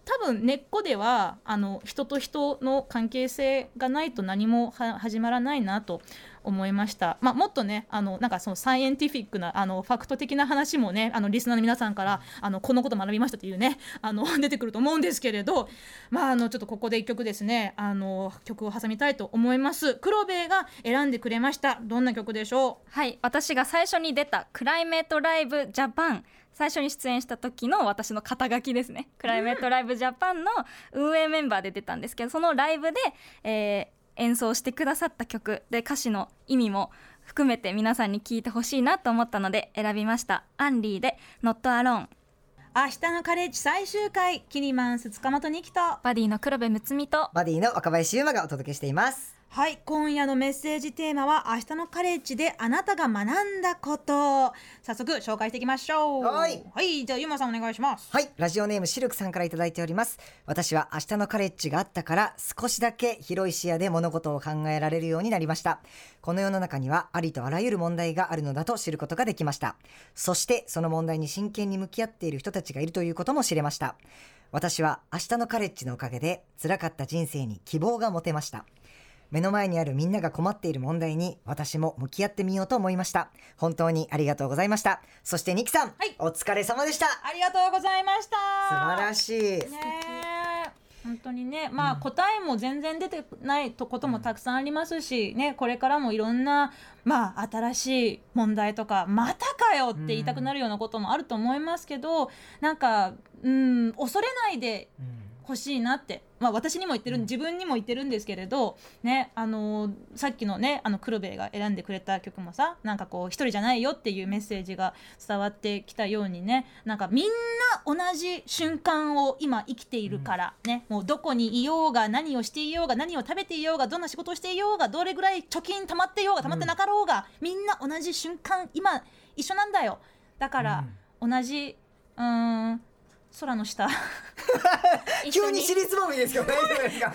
多分根っこではあの人と人の関係性がないと何も始まらないなと思いました。まあ、もっとねあのなんかそのサイエンティフィックなあのファクト的な話もねあのリスナーの皆さんからあのこのこと学びましたというねあの 出てくると思うんですけれど、まあ、あのちょっとここで1曲ですねあの曲を挟みたいと思います。黒部が選んでくれましたどんな曲でしょう？はい私が最初に出た「クライメートライブジャパン」最初に出演した時の私の肩書きですねクライメートライブジャパンの運営メンバーで出たんですけどそのライブで、えー、演奏してくださった曲で歌詞の意味も含めて皆さんに聞いてほしいなと思ったので選びました。アンリーで「Not Alone」明日のカレッジ最終回キニマンス塚本二木とバディの黒部睦美とバディの若林優馬がお届けしていますはい今夜のメッセージテーマは明日のカレッジであなたが学んだこと。早速紹介していきましょう。はい、はい、じゃあゆまさんお願いします。はいラジオネームシルクさんから頂いております。私は明日のカレッジがあったから少しだけ広い視野で物事を考えられるようになりました。この世の中にはありとあらゆる問題があるのだと知ることができました。そしてその問題に真剣に向き合っている人たちがいるということも知れました。私は明日のカレッジのおかげで辛かった人生に希望が持てました目の前にあるみんなが困っている問題に私も向き合ってみようと思いました。本当にありがとうございました。そしてニキさん、はい、お疲れ様でした。ありがとうございました。素晴らしい、ね本当にね。まあ、答えも全然出てないとこともたくさんありますし、ね、これからもいろんな、まあ、新しい問題とかまたかよって言いたくなるようなこともあると思いますけど、うん、なんか、うん、恐れないでほしいなって。まあ、私にも言ってる自分にも言ってるんですけれど、ね、あのさっきのねあの黒部が選んでくれた曲もさなんかこう一人じゃないよっていうメッセージが伝わってきたようにねなんかみんな同じ瞬間を今生きているからね、もうどこにいようが何をしていようが何を食べていようがどんな仕事をしていようがどれぐらい貯金溜まっていようが溜まってなかろうが、みんな同じ瞬間今一緒なんだよ。だから、同じうん空の下。急に尻つぼみですけど大丈夫ですか？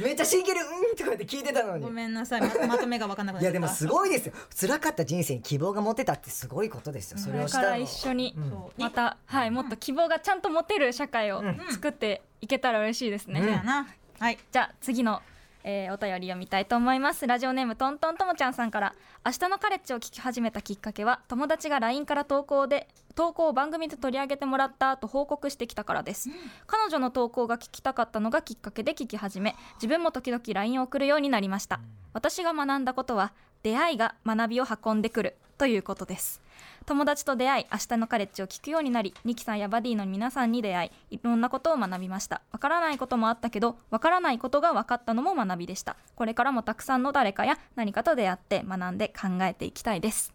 めっちゃ真剣にうんとかって聞いてたのに。ごめんなさい。ままとめが分かんなくなっいやでもすごいですよ。辛かった人生に希望が持てたってすごいことですよ。それをしたら一緒に、うん、またはいもっと希望がちゃんと持てる社会を作っていけたら嬉しいですね、うん、はい。じゃあ次のえー、お便り読みたいと思います。ラジオネームトントンともちゃんさんから。明日のカレッジを聞き始めたきっかけは友達が LINE から投稿で投稿を番組で取り上げてもらったと報告してきたからです、彼女の投稿が聞きたかったのがきっかけで聞き始め自分も時々 LINE を送るようになりました、私が学ん。だことは出会いが学びを運んでくるということです。友達と出会い明日のカレッジを聞くようになりニキさんやバディの皆さんに出会いいろんなことを学びました。わからないこともあったけどわからないことが分かったのも学びでした。これからもたくさんの誰かや何かと出会って学んで考えていきたいです。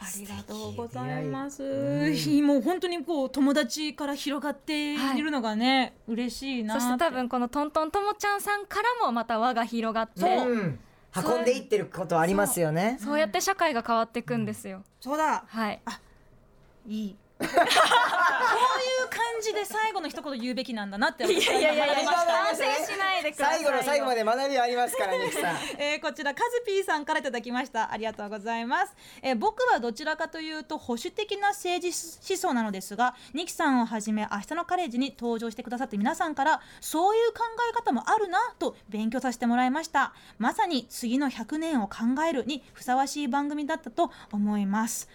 ありがとうございます。うん、もう本当にこう友達から広がっているのがね、はい、嬉しいなそして多分このトントンともちゃんさんからもまた輪が広がって。うん運んでいってることありますよね。そう。やって社会が変わっていくんですよ、そうだ。はい。あいい。こ うじで最後の一言言うべきなんだなっていやいやいや反省しないでください最後の最後まで学びありますからね。さん、えー、こちらカズピーさんからいただきました。ありがとうございます、えー、僕はどちらかというと保守的な政治思想なのですがニキさんをはじめ明日のカレッジに登場してくださって皆さんからそういう考え方もあるなと勉強させてもらいました。まさに次の100年を考えるにふさわしい番組だったと思います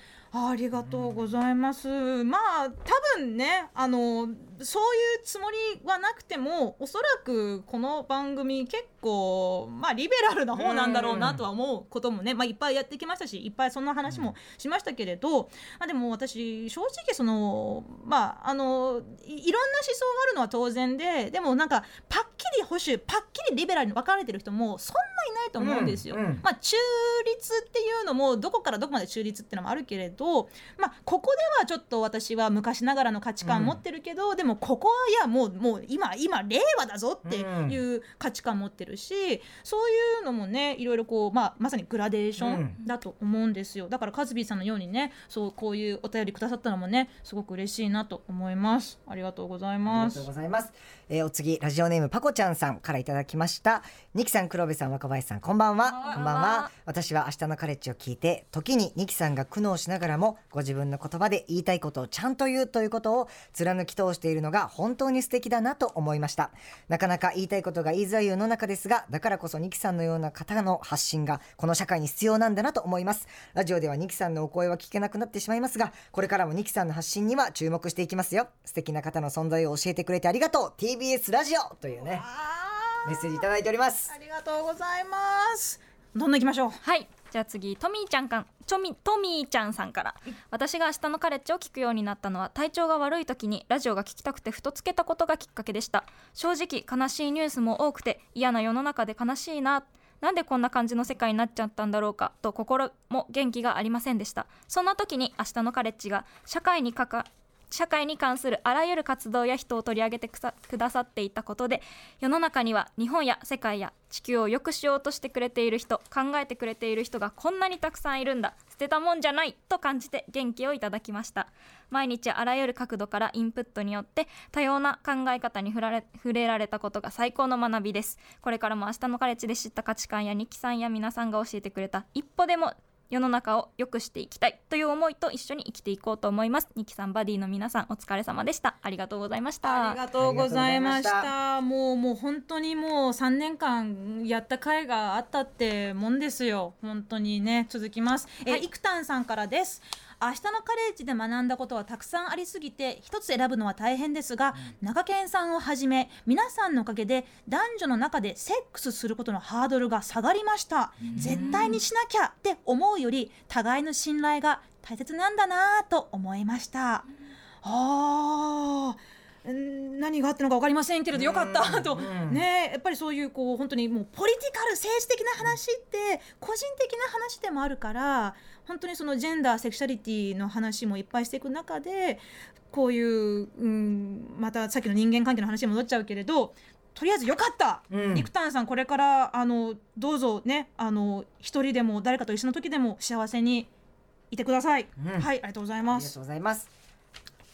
ありがとうございます。まあ多分ねあのそういうつもりはなくてもおそらくこの番組結構まあリベラルな方なんだろうなとは思うこともね、まあ、いっぱいやってきましたしいっぱいそんな話もしましたけれど、まあ、でも私正直そのまああのいろんな思想があるのは当然ででもなんかパッキリ保守パッキリリベラルに分かれてる人もそんないないと思うんですよ。うんうん、まあ、中立っていうのもどこからどこまで中立っていうのもあるけれど、まあ、ここではちょっと私は昔ながらの価値観持ってるけど、うん、でもここはいやもうもう今今令和だぞっていう価値観持ってるし、そういうのもねいろいろこう、まあ、まさにグラデーションだと思うんですよ、だからカズビーさんのようにねそうこういうお便りくださったのもねすごく嬉しいなと思います。ありがとうございます。ありがとうございます、えー、お次ラジオネームパコちゃんさんからいただきました。ニキさん黒部さん若林さんんこんばんは。こんばんは。私は明日のカレッジを聞いて時にニキさんが苦悩しながらもご自分の言葉で言いたいことをちゃんと言うということを貫き通しているのが本当に素敵だなと思いました。なかなか言いたいことが言いづらい世の中ですがだからこそニキさんのような方の発信がこの社会に必要なんだなと思います。ラジオではニキさんのお声は聞けなくなってしまいますがこれからもニキさんの発信には注目していきますよ。素敵な方の存在を教えてくれてありがとう。TBS ラジオというねメッセージいただいております。ありがとうございます。どんどん行きましょう。はいじゃあ次トミーちゃんかんちょみトミーちゃんさんから。私が明日のカレッジを聞くようになったのは体調が悪い時にラジオが聞きたくてふとつけたことがきっかけでした。正直悲しいニュースも多くて嫌な世の中で悲しいな。なんでこんな感じの世界になっちゃったんだろうかと心も元気がありませんでした。そんな時に明日のカレッジが社会にかか社会に関するあらゆる活動や人を取り上げてくださっていたことで世の中には日本や世界や地球を良くしようとしてくれている人考えてくれている人がこんなにたくさんいるんだ。捨てたもんじゃないと感じて元気をいただきました。毎日あらゆる角度からインプットによって多様な考え方に触られ触れられたことが最高の学びです。これからも明日のカレッジで知った価値観や日記さんや皆さんが教えてくれた一歩でも世の中を良くしていきたいという思いと一緒に生きていこうと思います。ニキさんバディの皆さんお疲れ様でした。ありがとうございました。ありがとうございました。もうもう本当にもう3年間やった甲斐があったってもんですよ。本当にね続きます、はい、えイクタンさんからです明日のカレッジで学んだことはたくさんありすぎて一つ選ぶのは大変ですが、うん、中堅さんをはじめ皆さんのおかげで男女の中でセックスすることのハードルが下がりました、うん、絶対にしなきゃって思うより互いの信頼が大切なんだなと思いました、うん、ああ何があったのか分かりませんけれどよかった。と、ねやっぱりそういうこう本当にもうポリティカル政治的な話って個人的な話でもあるから本当にそのジェンダーセクシャリティの話もいっぱいしていく中でこういう、うん、またさっきの人間関係の話に戻っちゃうけれどとりあえずよかった、うん、陸丹さんこれからあのどうぞねあの一人でも誰かと一緒の時でも幸せにいてください、うん、はいありがとうございます。ありがとうございます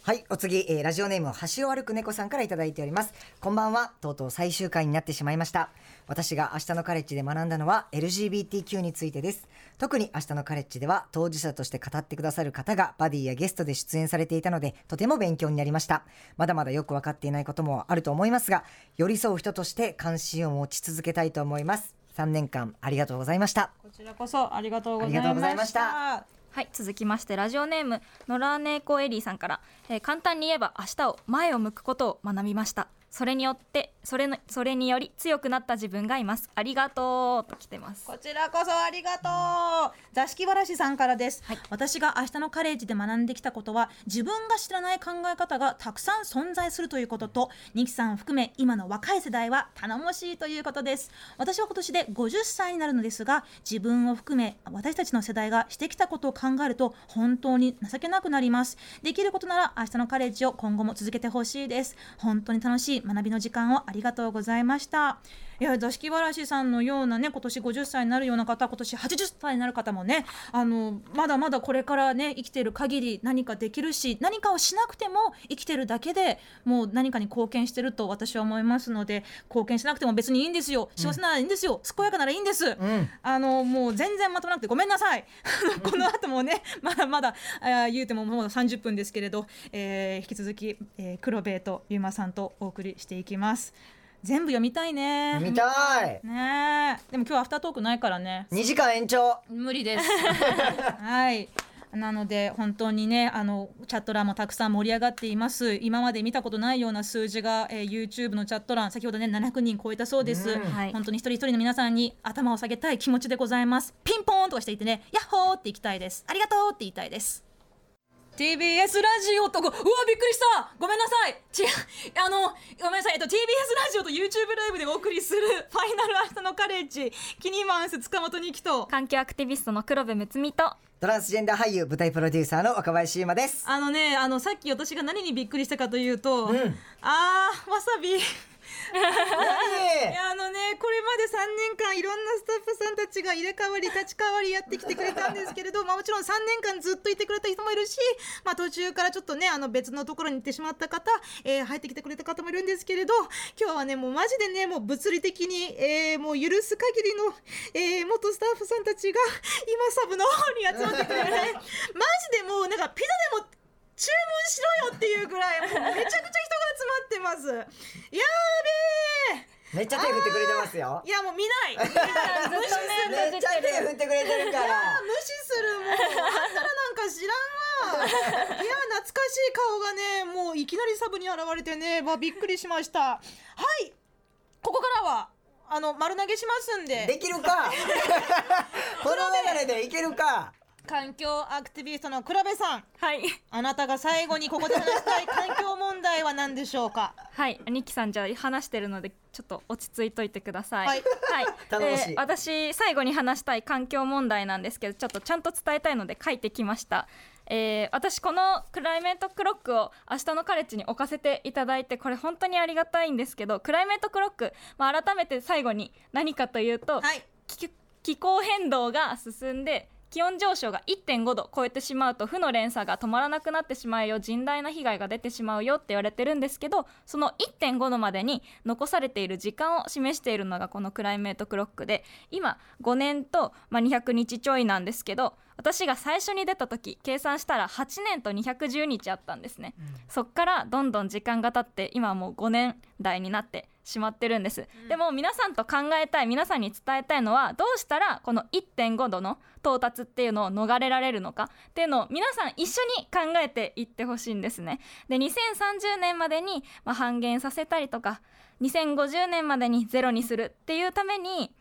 はい、お次、えー、ラジオネーム橋を歩く猫さんから頂いております。こんばんは。とうとう最終回になってしまいました。私が明日のカレッジで学んだのは LGBTQ についてです。特に明日のカレッジでは当事者として語ってくださる方がバディやゲストで出演されていたので、とても勉強になりました。まだまだよくわかっていないこともあると思いますが、寄り添う人として関心を持ち続けたいと思います。3年間ありがとうございました。こちらこそありがとうございました。はい続きましてラジオネーム野良猫エリーさんから、えー、簡単に言えば明日を前を向くことを学びました。それによってそれのそれにより強くなった自分がいます。ありがとうと来てます。こちらこそありがとう。座敷わらしさんからです、はい、私が明日のカレッジで学んできたことは自分が知らない考え方がたくさん存在するということとニキさんを含め今の若い世代は頼もしいということです。私は今年で50歳になるのですが自分を含め私たちの世代がしてきたことを考えると本当に情けなくなります。できることなら明日のカレッジを今後も続けてほしいです。本当に楽しい学びの時間をありがとうございました。いや座敷わらしさんのようなね今年50歳になるような方今年80歳になる方もねあのまだまだこれからね生きてる限り何かできるし何かをしなくても生きてるだけでもう何かに貢献してると私は思いますので貢献しなくても別にいいんですよ。幸せならいいんですよ、うん、健やかならいいんです、うん、あのもう全然まとまなくてごめんなさい。この後もねまだまだあ言うてももう30分ですけれど、えー、引き続き、えー、黒部とゆうまさんとお送りしていきます。全部読みたいね。読みたい。ねでも今日アフタートークないからね。2時間延長。無理です。はい。なので本当にねあのチャット欄もたくさん盛り上がっています。今まで見たことないような数字が、えー、YouTube のチャット欄先ほどね700人超えたそうです、うん、本当に一人一人の皆さんに頭を下げたい気持ちでございます。ピンポーンとかしていてねヤッホーっていきたいです。ありがとうって言いたいです TBS ラジオとうわびっくりした。ごめんなさい。ちあのごめんなさい、えっと、TBS ラジオと YouTube ライブでお送りする。ファイナル明日のカレッジ。キニマンス塚本二木と。環境アクティビストの黒部睦美と。トランスジェンダー俳優舞台プロデューサーの若林優馬です。あのねあのさっき私が何にびっくりしたかというと、うん、あーわさびいやあのねこれまで3年間いろんなスタッフさんたちが入れ替わり立ち替わりやってきてくれたんですけれど、まあ、もちろん3年間ずっといてくれた人もいるし、まあ、途中からちょっとねあの別のところに行ってしまった方、えー、入ってきてくれた方もいるんですけれど今日はねもうマジでねもう物理的に、えー、もう許す限りの、えー、元スタッフさんたちが今サブの方に集まってくれて マジでもうなんかピザでも注文しろよっていうぐらいもうめちゃくちゃ人が集まってます。やべえめっちゃ手振ってくれてますよ。いやもう見ない。無視するめっちゃ手振ってくれてるから。無視する。もうあんたらなんか知らんわ。いや懐かしい顔がねもういきなりサブに現れてね。まあびっくりしました。はい。ここからはあの丸投げしますんで。できるか。この流れでいけるか環境アクティビストの倉部さん。はい。あなたが最後にここで話したい環境問題は何でしょうか？はい。ニキさんじゃあ話してるのでちょっと落ち着いといてください。はい、はい。えー私最後に話したい環境問題なんですけどちょっとちゃんと伝えたいので書いてきました。えー私このクライメートクロックを明日のカレッジに置かせていただいてこれ本当にありがたいんですけどクライメートクロック、まあ、改めて最後に何かというと、はい。気気候変動が進んで気温上昇が1.5度超えてしまうと負の連鎖が止まらなくなってしまうよ甚大な被害が出てしまうよって言われてるんですけどその1.5度までに残されている時間を示しているのがこのクライメートクロックで今5年と、まあ、200日ちょいなんですけど私が最初に出た時計算したら8年と210日あったんですね、そっからどんどん時間が経って今はもう5年代になってしまってるんです、でも皆さんと考えたい皆さんに伝えたいのはどうしたらこの1.5度の到達っていうのを逃れられるのかっていうのを皆さん一緒に考えていってほしいんですね。で2030年までに、まあ、半減させたりとか2050年までにゼロにするっていうために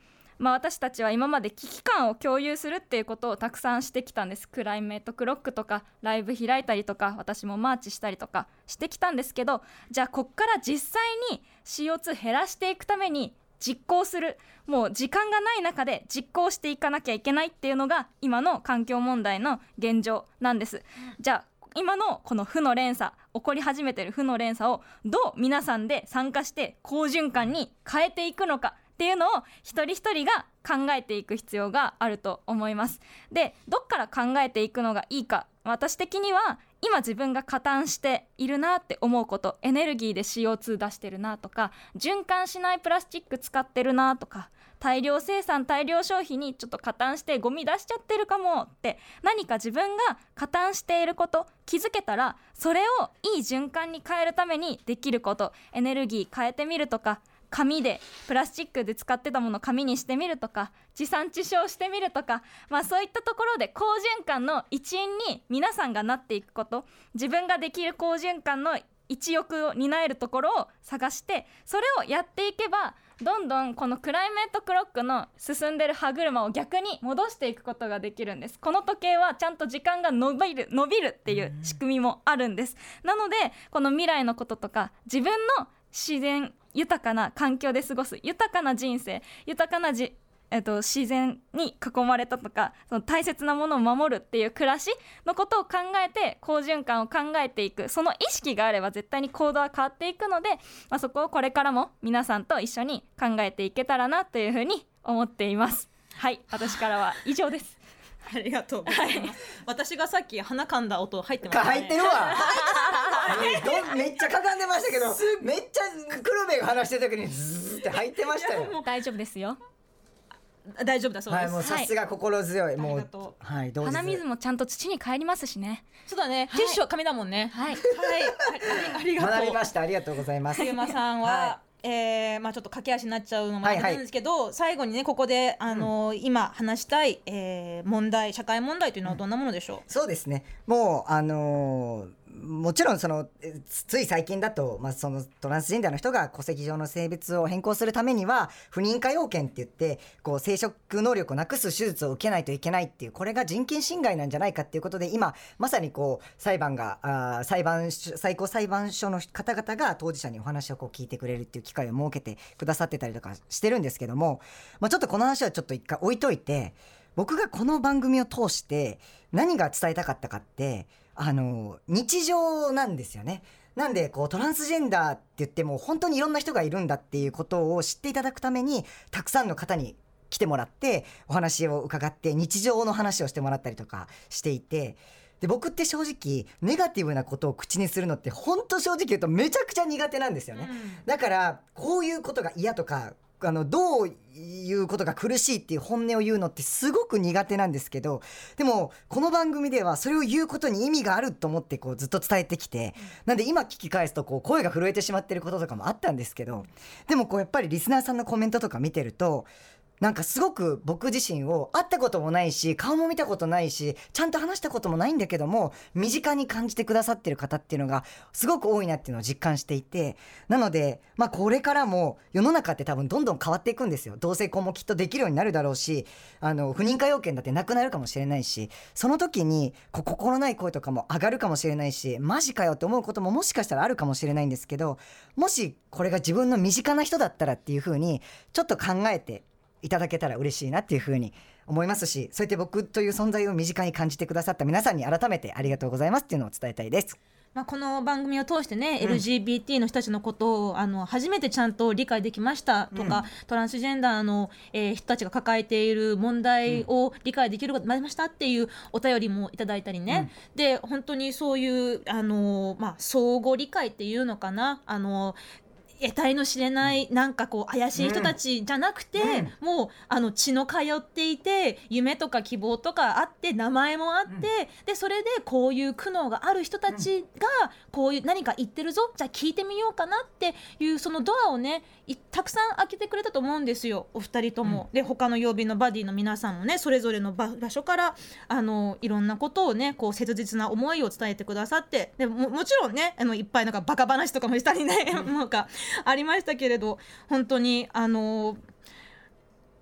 まあ、私たちは今まで危機感を共有するっていうことをたくさんしてきたんですクライメートクロックとかライブ開いたりとか私もマーチしたりとかしてきたんですけどじゃあこっから実際に CO2 減らしていくために実行するもう時間がない中で実行していかなきゃいけないっていうのが今の環境問題の現状なんです。じゃあ今のこの負の連鎖起こり始めてる負の連鎖をどう皆さんで参加して好循環に変えていくのかっていうのを一人一人が考えていく必要があると思います。でどっから考えていくのがいいか私的には今自分が加担しているなって思うことエネルギーで CO2 出してるなとか循環しないプラスチック使ってるなとか大量生産大量消費にちょっと加担してゴミ出しちゃってるかもって何か自分が加担していること気づけたらそれをいい循環に変えるためにできることエネルギー変えてみるとか紙でプラスチックで使ってたものを紙にしてみるとか地産地消してみるとか、まあ、そういったところで好循環の一員に皆さんがなっていくこと。自分ができる好循環の一翼を担えるところを探してそれをやっていけばどんどんこのクライメートクロックの進んでる歯車を逆に戻していくことができるんです。この時計はちゃんと時間が伸びる伸びるっていう仕組みもあるんです。なのでこの未来のこととか自分の自然豊かな環境で過ごす豊かな人生豊かなじ、えっと、自然に囲まれたとかその大切なものを守るっていう暮らしのことを考えて好循環を考えていくその意識があれば絶対に行動は変わっていくので、まあ、そこをこれからも皆さんと一緒に考えていけたらなというふうに思っています。はい私からは以上ですありがとうございます。私がさっき鼻かんだ音入ってます、ね。入ってるわ。どめっちゃかかんでましたけど、めっちゃ黒部が話してる時にズーって入ってましたよ。大丈夫ですよ大丈夫だそうです。はい、もうさすが心強い、もうはい、どうぞ。鼻水もちゃんと土に帰りますしねそうだね。ティッシュは紙だもんね。はいはい。あありがとう。学びました。ありがとうございます。ゆさんは、はえーまあちょっと駆け足になっちゃうのもあれはいはいなんですけど、最後にねここであのー今話したい、えー問題社会問題というのはどんなものでしょう？そうですね。もうあのーもちろんそのつい最近だと、まあ、そのトランスジェンダーの人が戸籍上の性別を変更するためには不妊化要件って言ってこう生殖能力をなくす手術を受けないといけないっていうこれが人権侵害なんじゃないかっていうことで今まさにこう裁判があ裁判最高裁判所の方々が当事者にお話をこう聞いてくれるっていう機会を設けてくださってたりとかしてるんですけども、まあ、ちょっとこの話はちょっと一回置いといて僕がこの番組を通して何が伝えたかったかってあの日常なんですよね。なんでこうトランスジェンダーって言っても本当にいろんな人がいるんだっていうことを知っていただくためにたくさんの方に来てもらってお話を伺って日常の話をしてもらったりとかしていて。で僕って正直ネガティブなことを口にするのって本当正直言うとめちゃくちゃ苦手なんですよね、うん、だからこういうことが嫌とかあのどういうことが苦しいっていう本音を言うのってすごく苦手なんですけどでもこの番組ではそれを言うことに意味があると思ってこうずっと伝えてきてなんで今聞き返すとこう声が震えてしまってることとかもあったんですけどでもこうやっぱりリスナーさんのコメントとか見てるとなんかすごく僕自身を会ったこともないし顔も見たことないしちゃんと話したこともないんだけども身近に感じてくださってる方っていうのがすごく多いなっていうのを実感していてなのでまあこれからも世の中って多分どんどん変わっていくんですよ。同性婚もきっとできるようになるだろうしあの不妊化要件だってなくなるかもしれないしその時にこ心ない声とかも上がるかもしれないしマジかよって思うことももしかしたらあるかもしれないんですけどもしこれが自分の身近な人だったらっていうふうにちょっと考えていただけたら嬉しいなっていうふうに思いますしそうやって僕という存在を身近に感じてくださった皆さんに改めてありがとうございますっていうのを伝えたいです。まあ、この番組を通してね、うん、LGBT の人たちのことをあの初めてちゃんと理解できましたとか、うん、トランスジェンダーの、えー、人たちが抱えている問題を理解できることになりましたっていうお便りもいただいたりね、うん、で本当にそういうあの、まあ、相互理解っていうのかな。あの得体の知れないなんかこう怪しい人たちじゃなくて、うん、もうあの血の通っていて夢とか希望とかあって名前もあって、うん、でそれでこういう苦悩がある人たちがこういう何か言ってるぞじゃあ聞いてみようかなっていうそのドアをねたくさん開けてくれたと思うんですよお二人とも。うん、で他の曜日のバディの皆さんもねそれぞれの場所からあのいろんなことをねこう切実な思いを伝えてくださってでももちろんねあのいっぱいなんかバカ話とかもしたりね、なん。か ありましたけれど本当にあの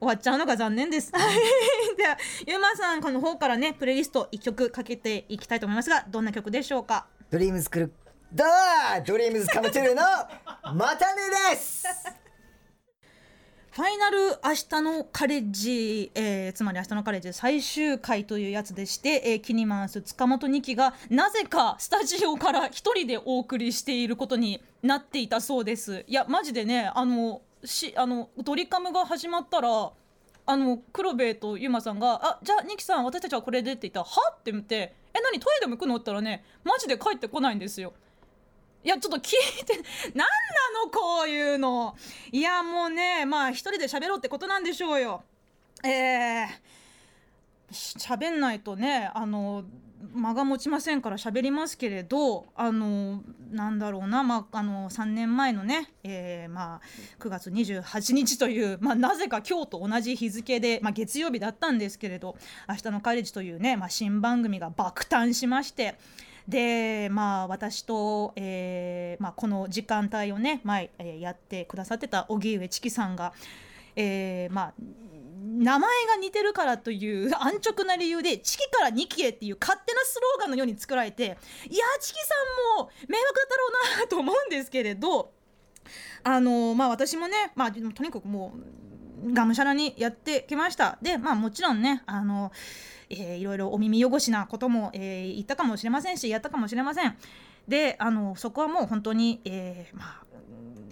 終わっちゃうのが残念です。ではゆうまさんこの方からねプレイリスト1曲かけていきたいと思いますがどんな曲でしょうか？ドリームズクルだドリームズカムトゥルーのまたねですファイナルアシタノカレッジ、えー、つまりアシタノカレッジ最終回というやつでして、えー、キニマンス塚本ニキがなぜかスタジオから一人でお送りしていることになっていたそうですいやマジでねあのしあのドリカムが始まったらあの黒部とゆまさんが「あじゃあ二期さん私たちはこれで」って言ったら「は?」って見て「え何？トイレでも行くの?」って言ったらねマジで帰ってこないんですよ。いやちょっと聞いて何なのこういうのいやもうねまあ一人で喋ろうってことなんでしょうよえー喋んないとねあの間が持ちませんから喋りますけれどあのなんだろうな、まあ、あの3年前のね、えーまあ、9月28日という、まあ、なぜか今日と同じ日付で、まあ、月曜日だったんですけれど「明日のカレッジ」というね、まあ、新番組が爆誕しまして。でまあ私と、えーまあ、この時間帯をね前、えー、やってくださってた荻上チキさんが、えー、まあ名前が似てるからという 安直な理由で「チキから2期へ」っていう勝手なスローガンのように作られていやチキさんも迷惑だったろうなと思うんですけれどあのまあ私もね、まあ、とにかくもうがむしゃらにやってきました。でまあもちろんねあのえー、いろいろお耳汚しなことも、えー、言ったかもしれませんしやったかもしれません。であのそこはもう本当に、えー、まあ、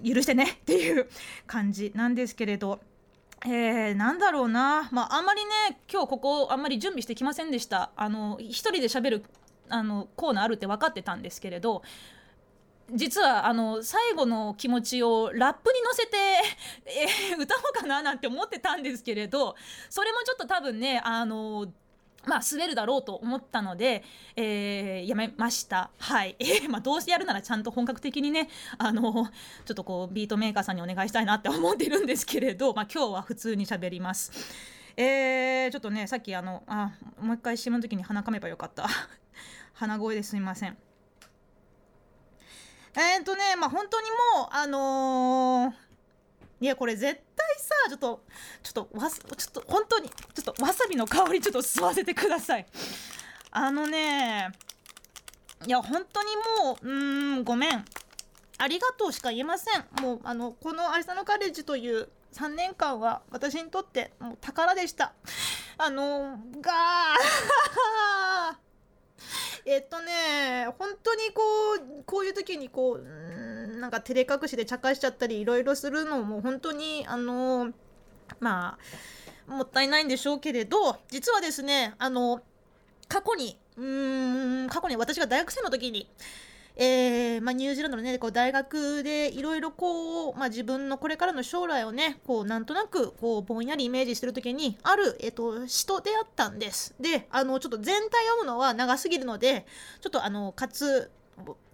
許してね っていう感じなんですけれど。えー、なんだろうな、まあ、あんまりね今日ここあんまり準備してきませんでしたあの一人で喋るあのコーナーあるって分かってたんですけれど実はあの最後の気持ちをラップに乗せて、えー、歌おうかななんて思ってたんですけれどそれもちょっと多分ねあのまあ、滑るだろうと思ったので、えー、やめました。はい。えー、まあ、どうしてやるならちゃんと本格的にね、あの、ちょっとこう、ビートメーカーさんにお願いしたいなって思ってるんですけれど、まあ、今日は普通に喋ります。えー、ちょっとね、さっきあの、あ、もう一回 CM の時に鼻かめばよかった。鼻声ですみません。えー、っとね、まあ、本当にもう、あのーいやこれ絶対さちょっとちょっとわちょっと本当にちょっとわさびの香りちょっと吸わせてください。あのねいや本当にもううんごめん。ありがとうしか言えません。もうあのこの「明日のカレッジ」という3年間は私にとってもう宝でした。あのが えっとね本当にこうこういう時にこうなんか照れ隠しで茶化しちゃったりいろいろするのも本当にあのまあもったいないんでしょうけれど実はですねあの過去にうーん過去に私が大学生の時にえー、まあ、ニュージーランドのねこう大学でいろいろこう、まあ、自分のこれからの将来をねこうなんとなくこうぼんやりイメージしてる時にある、えーと、詩と出会ったんです。であのちょっと全体読むのは長すぎるのでちょっとあの割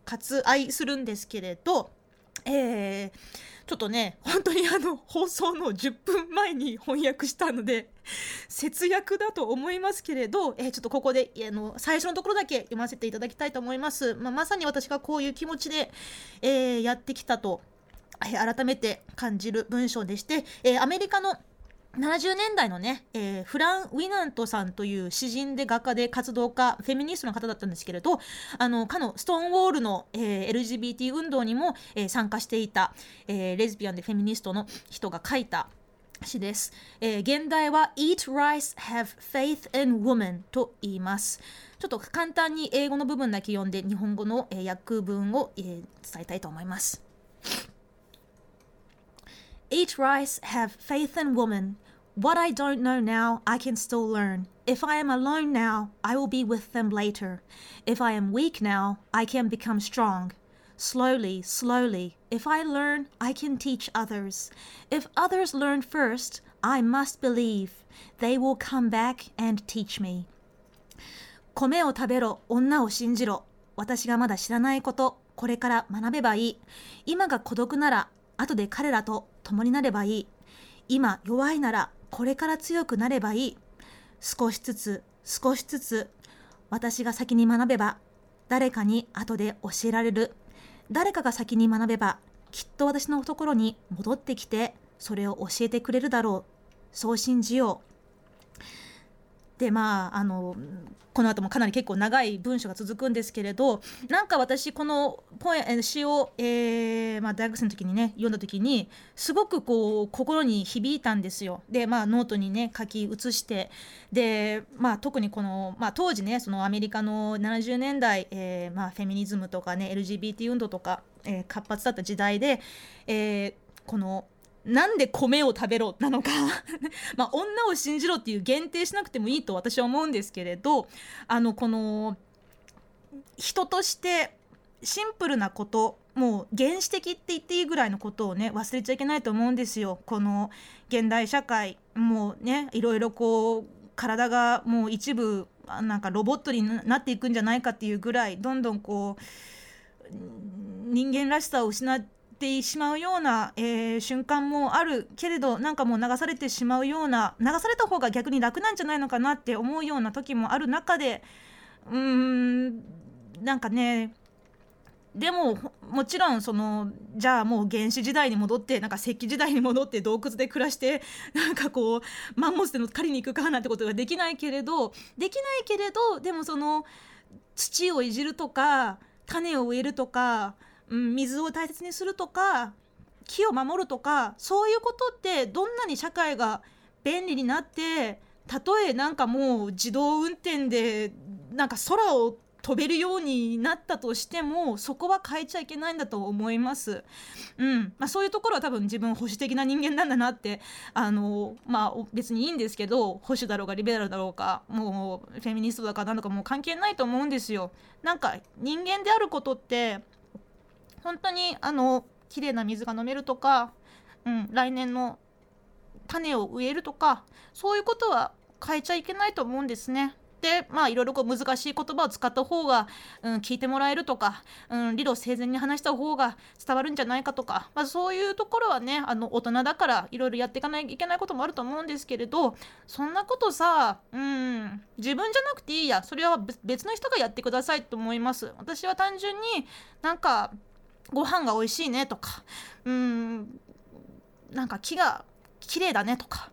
割愛するんですけれどえーちょっとね本当にあの放送の10分前に翻訳したので節約だと思いますけれど、えー、ちょっとここであの最初のところだけ読ませていただきたいと思います。まあ、まさに私がこういう気持ちで、えー、やってきたと、え、改めて感じる文章でして、えアメリカの70年代のね、えー、フラン・ウィナントさんという詩人で画家で活動家フェミニストの方だったんですけれどあのかのストーンウォールの、えー、LGBT 運動にも、えー、参加していた、えレズビアンでフェミニストの人が書いた詩です、え現代は Eat rice, have faith in woman と言います。ちょっと簡単に英語の部分だけ読んで日本語の、え訳文を、え伝えたいと思います。Eat rice, have faith in woman What I don't know now, I can still learn. If I am alone now, I will be with them later. If I am weak now, I can become strong. Slowly, slowly, if I learn, I can teach others. If others learn first, I must believe. They will come back and teach me. 米を食べろ、女を信じろ。私がまだ知らないこと、これから学べばいい。今が孤独なら、後で彼らと共になればいい。 今弱いならこれから強くなればいい。少しずつ少しずつ私が先に学べば誰かに後で教えられる。誰かが先に学べばきっと私のところに戻ってきてそれを教えてくれるだろう。そう信じよう。でまああのこの後もかなり結構長い文章が続くんですけれどなんか私このポエ詩を、えーまあ、大学生の時にね読んだ時にすごくこう心に響いたんですよ。でまあノートにね書き写してで、まあ、特にこの、まあ、当時ねそのアメリカの70年代、えーまあ、フェミニズムとかね LGBT 運動とか、えー、活発だった時代で、えー、このなんで米を食べろ？なのか。まあ女を信じろっていう限定しなくてもいいと私は思うんですけれどあのこの人としてシンプルなこともう原始的って言っていいぐらいのことをね忘れちゃいけないと思うんですよ。この現代社会もうねいろいろこう体がもう一部なんかロボットになっていくんじゃないかっていうぐらいどんどんこう人間らしさを失っててしまうような、えー、瞬間もあるけれどなんかもう流されてしまうような流された方が逆に楽なんじゃないのかなって思うような時もある中でうーんなんかねでももちろんそのじゃあもう原始時代に戻ってなんか石器時代に戻って洞窟で暮らして なんかこうマンモスでの狩りに行くかなんてことができないけれどできないけれどでもその土をいじるとか種を植えるとかうん、水を大切にするとか木を守るとかそういうことってどんなに社会が便利になってたとえなんかもう自動運転でなんか空を飛べるようになったとしてもそこは変えちゃいけないんだと思います。うんまあ、そういうところは多分自分保守的な人間なんだなってあの、まあ、別にいいんですけど保守だろうがリベラルだろうかもうフェミニストだかなんだかもう関係ないと思うんですよ。なんか人間であることって本当にあの綺麗な水が飲めるとか、うん、来年の種を植えるとかそういうことは変えちゃいけないと思うんですね。でまあいろいろこう難しい言葉を使った方が、うん、聞いてもらえるとか、うん、理路整然に話した方が伝わるんじゃないかとか、まあ、そういうところはねあの大人だからいろいろやっていかないといけないこともあると思うんですけれどそんなことさ、うん、自分じゃなくていいやそれは別の人がやってくださいと思います。私は単純になんかご飯が美味しいねとかうんなんか木が綺麗だねとか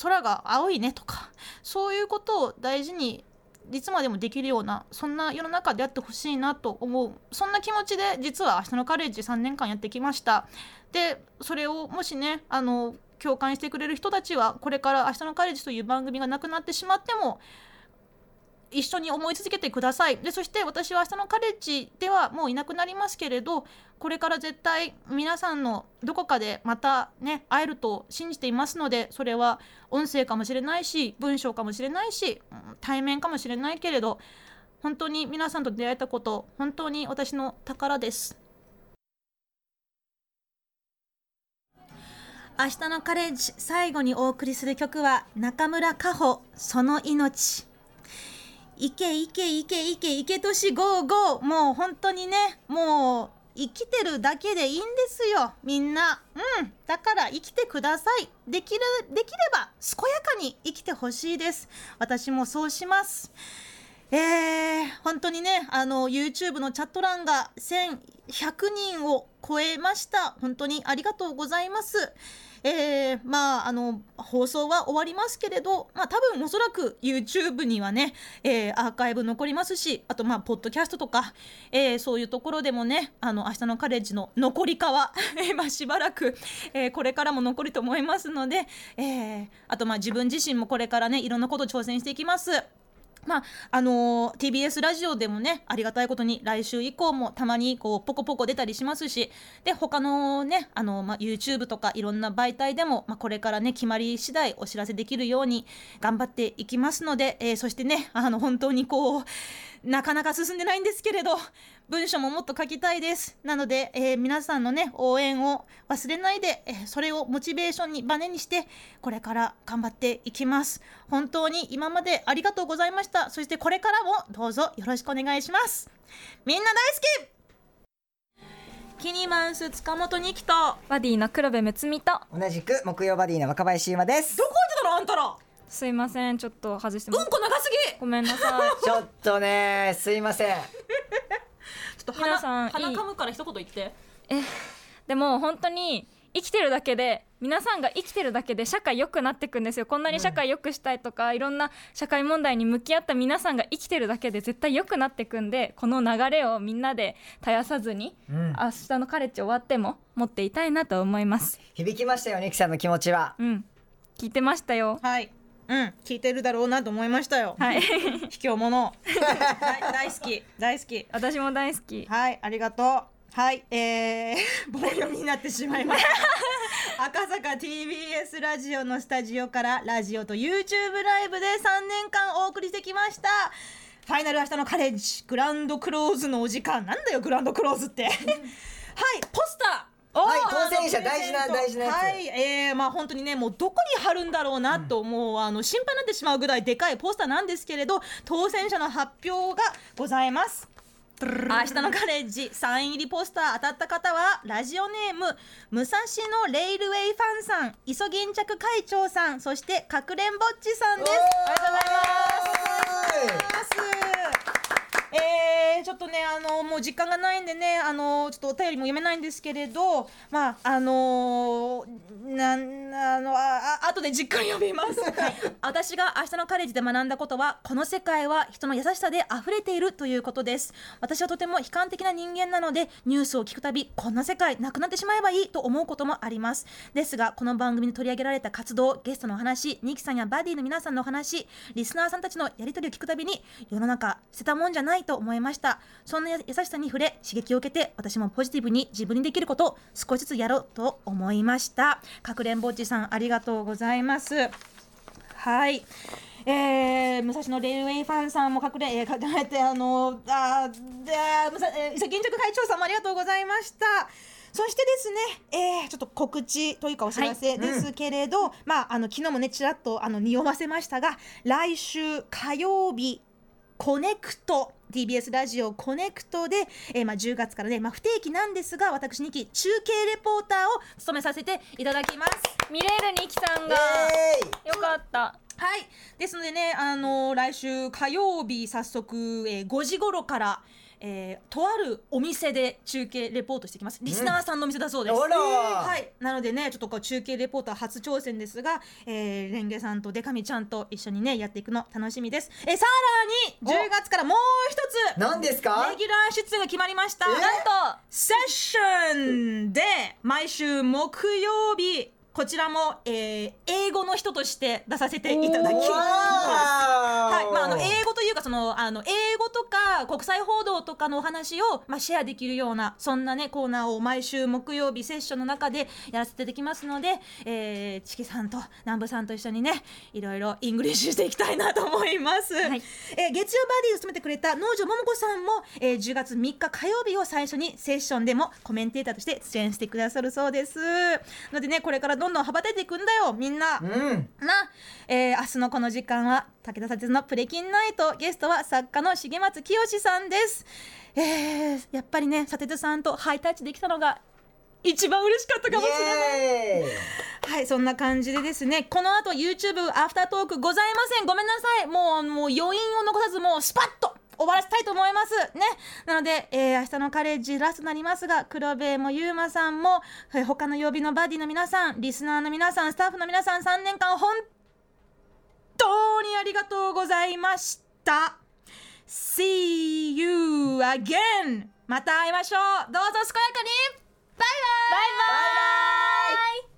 空が青いねとかそういうことを大事にいつまでもできるようなそんな世の中であってほしいなと思うそんな気持ちで実は明日のカレッジ3年間やってきました。でそれをもしねあの共感してくれる人たちはこれから「明日のカレッジ」という番組がなくなってしまっても一緒に思い続けてください。でそして私は明日のカレッジではもういなくなりますけれどこれから絶対皆さんのどこかでまたね会えると信じていますのでそれは音声かもしれないし文章かもしれないし対面かもしれないけれど本当に皆さんと出会えたこと本当に私の宝です。明日のカレッジ最後にお送りする曲は中村佳穂その命。いけいけいけいけいけとしゴーゴー。もう本当にねもう生きてるだけでいいんですよ。みんな。うん。だから生きてください。できるできれば健やかに生きてほしいです。私もそうします。えー、本当にねあの YouTube のチャット欄が1100人を超えました。本当にありがとうございます。えー、まああの放送は終わりますけれどまあ多分おそらく YouTube にはね、えー、アーカイブ残りますしあとまあポッドキャストとか、えー、そういうところでもねあの明日のカレッジの残りかは まあしばらく、えー、これからも残ると思いますので、えー、あとまあ自分自身もこれからねいろんなこと挑戦していきます。まああのー、TBS ラジオでもねありがたいことに来週以降もたまにこうポコポコ出たりしますしで他のねあの、まあ、YouTube とかいろんな媒体でも、まあ、これからね決まり次第お知らせできるように頑張っていきますので、えー、そしてねあの本当にこうなかなか進んでないんですけれど文章ももっと書きたいです。なので、えー、皆さんのね応援を忘れないで、えー、それをモチベーションにバネにしてこれから頑張っていきます。本当に今までありがとうございました。そしてこれからもどうぞよろしくお願いします。みんな大好き！キニマンス塚本二木とバディの黒部睦美と同じく木曜バディの若林優馬です。どこ行ってたのあんたらすいません。ちょっと外してうんこ長すぎ！ごめんなさい。ちょっとねすいません。ちょっと鼻皆さん鼻かむから一言言って。えでも本当に生きてるだけで皆さんが生きてるだけで社会良くなっていくんですよ。こんなに社会良くしたいとか、いろんな社会問題に向き合った皆さんが生きてるだけで絶対良くなっていくんでこの流れをみんなで絶やさずに、うん。明日のカレッジ終わっても持っていたいなと思います。響きましたよニキさんの気持ちは。うん。聞いてましたよ。はいうん。聞いてるだろうなと思いましたよ。はい。卑怯者大大好き。大好き。私も大好き。はいありがとう。はいえー、棒読みになってしまいました。赤坂 TBS ラジオのスタジオからラジオと YouTube ライブで3年間お送りしてきました。ファイナル明日のカレッジ。グランドクローズのお時間。なんだよグランドクローズって。はいポスターはい当選者大事な大事なはいえー、まあ本当にねもうどこに貼るんだろうなと、もうあの心配になってしまうぐらいでかいポスターなんですけれど当選者の発表がございます。明日のカレッジサイン入りポスター当たった方はラジオネーム武蔵野レイルウェイファンさん磯銀着会長さんそしてかくれんぼっちさんです。ありがとうございますょっとねあのもう時間がないんでねあのちょっとお便りも読めないんですけれどまああのなんあのああ後でじっくり読みます、私が明日のカレッジで学んだことはこの世界は人の優しさで溢れているということです。私はとても悲観的な人間なのでニュースを聞くたびこんな世界なくなってしまえばいいと思うこともあります。ですがこの番組に取り上げられた活動ゲストのお話ニキさんやバディの皆さんのお話リスナーさんたちのやり取りを聞くたびに世の中捨てたもんじゃないと思いました。そんな優しさに触れ刺激を受けて私もポジティブに自分にできることを少しずつやろうと思いましたかくれんぼっちさんありがとうございますはい。えー、武蔵野レールウェイファンさんも隠れ、えー、かえてあのあーであーむさえー、伊勢銀着会長さんもありがとうございました。そしてですね、えー、ちょっと告知というかお知らせですけれど、まああの昨日もねちらっとあの匂わせましたが、来週火曜日コネクト TBS ラジオコネクトで、えーまあ、10月からね、まあ、不定期なんですが私2期中継レポーターを務めさせていただきます。ミレールにきさんがよかったはい。ですのでね、あの来週火曜日早速、えー、5時頃から、えー、とあるお店で中継レポートしてきます。リスナーさんのお店だそうです。あらはい。なのでね、ちょっとこう中継レポーター初挑戦ですが、えー、レンゲさんとデカミちゃんと一緒にねやっていくの楽しみです。えー、さらに10月からもう一つ何ですか？レギュラー出演が決まりました。え？なんとセッションで毎週木曜日こちらも、えー、英語の人として出させていただきます。はい、まあ、あの英語というかそのあの英語とか国際報道とかのお話を、まあ、シェアできるようなそんなねコーナーを毎週木曜日セッションの中でやらせていただきますので、えー、チキさんと南部さんと一緒にねいろいろイングリッシュしていきたいなと思います。はい、えー、月曜バディを務めてくれた能條桃子さんも、えー、10月3日火曜日を最初にセッションでもコメンテーターとして出演してくださるそうです。のでねこれからどんどん羽ばたいていくんだよみんな、うん、な、えー、明日のこの時間は武田砂鉄のプレ金ナイトゲストは作家の重松清さんです。えー、やっぱりね砂鉄さんとハイタッチできたのが一番嬉しかったかもしれない。はいそんな感じでですねこの後 YouTube アフタートークございません。ごめんなさい。もうもう余韻を残さずもうスパッと終わらせたいと思います。ね。なので、えー、明日のカレッジラストになりますが黒部もゆうまさんも、えー、他の曜日のバディの皆さんリスナーの皆さんスタッフの皆さん3年間本当にありがとうございました。See you again! また会いましょう。どうぞ健やかに!バイバイ!バイバイ!